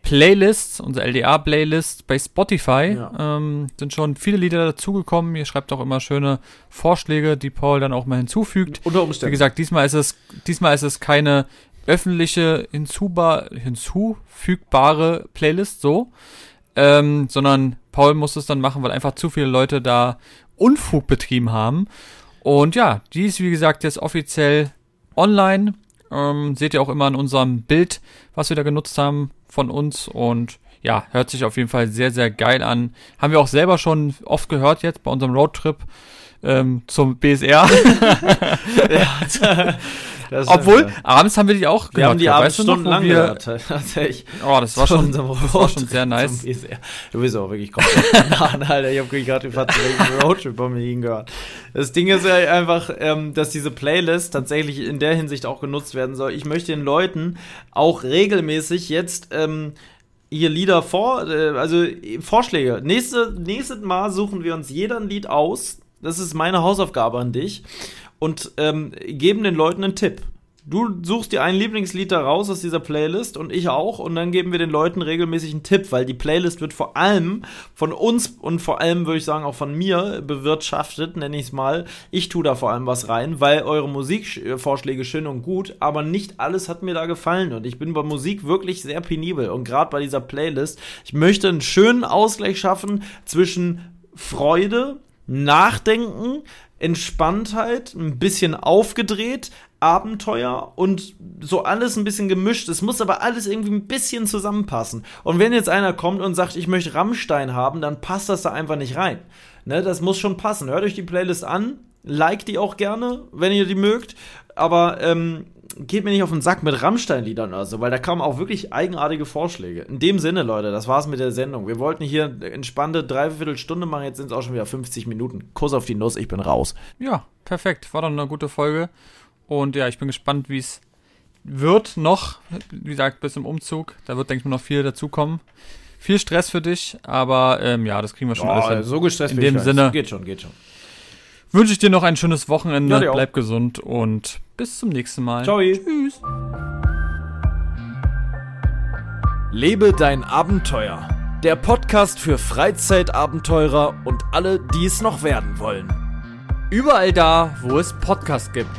Playlist, unserer LDA-Playlist bei Spotify. Ja. Ähm, sind schon viele Lieder dazugekommen. Ihr schreibt auch immer schöne Vorschläge, die Paul dann auch mal hinzufügt. Unter Wie Umständen. gesagt, diesmal ist es, diesmal ist es keine öffentliche hinzuba hinzufügbare Playlist, so, ähm, sondern Paul muss es dann machen, weil einfach zu viele Leute da Unfug betrieben haben. Und ja, die ist wie gesagt jetzt offiziell online. Ähm, seht ihr auch immer in unserem Bild, was wir da genutzt haben von uns und ja, hört sich auf jeden Fall sehr, sehr geil an. Haben wir auch selber schon oft gehört jetzt bei unserem Roadtrip ähm, zum BSR. Das- Obwohl, abends haben wir die auch wir haben die gehört, abends stundenlang gehört. Tatsächlich. Oh, das war schon, das war schon sehr nice. Du bist auch wirklich komplett Alter. Ich habe gerade den Roadtrip bei mir hingehört. Das Ding ist ja einfach, ähm, dass diese Playlist tatsächlich in der Hinsicht auch genutzt werden soll. Ich möchte den Leuten auch regelmäßig jetzt ähm, hier Lieder vor, äh, also äh, Vorschläge. Nächste, nächstes Mal suchen wir uns jeder ein Lied aus. Das ist meine Hausaufgabe an dich. Und ähm, geben den Leuten einen Tipp. Du suchst dir ein Lieblingslied da raus aus dieser Playlist und ich auch und dann geben wir den Leuten regelmäßig einen Tipp, weil die Playlist wird vor allem von uns und vor allem würde ich sagen auch von mir bewirtschaftet, nenne ich es mal. Ich tue da vor allem was rein, weil eure Musikvorschläge schön und gut, aber nicht alles hat mir da gefallen und ich bin bei Musik wirklich sehr penibel und gerade bei dieser Playlist, ich möchte einen schönen Ausgleich schaffen zwischen Freude, Nachdenken, Entspanntheit, ein bisschen aufgedreht, Abenteuer und so alles ein bisschen gemischt. Es muss aber alles irgendwie ein bisschen zusammenpassen. Und wenn jetzt einer kommt und sagt, ich möchte Rammstein haben, dann passt das da einfach nicht rein. Ne, das muss schon passen. Hört euch die Playlist an, liked die auch gerne, wenn ihr die mögt. Aber ähm, geht mir nicht auf den Sack mit Rammstein-Liedern oder so, weil da kamen auch wirklich eigenartige Vorschläge. In dem Sinne, Leute, das war's mit der Sendung. Wir wollten hier entspannte Dreiviertelstunde machen, jetzt sind es auch schon wieder 50 Minuten. Kuss auf die Nuss, ich bin raus. Ja, perfekt. War doch eine gute Folge. Und ja, ich bin gespannt, wie es wird noch. Wie gesagt, bis zum Umzug. Da wird, denke ich mal, noch viel dazukommen. Viel Stress für dich, aber ähm, ja, das kriegen wir schon alles hin. so gestresst In dem. Sinne- Geht schon, geht schon. Wünsche ich dir noch ein schönes Wochenende. Ja. Bleib gesund und bis zum nächsten Mal. Ciao. Tschüss. Lebe dein Abenteuer. Der Podcast für Freizeitabenteurer und alle, die es noch werden wollen. Überall da, wo es Podcasts gibt.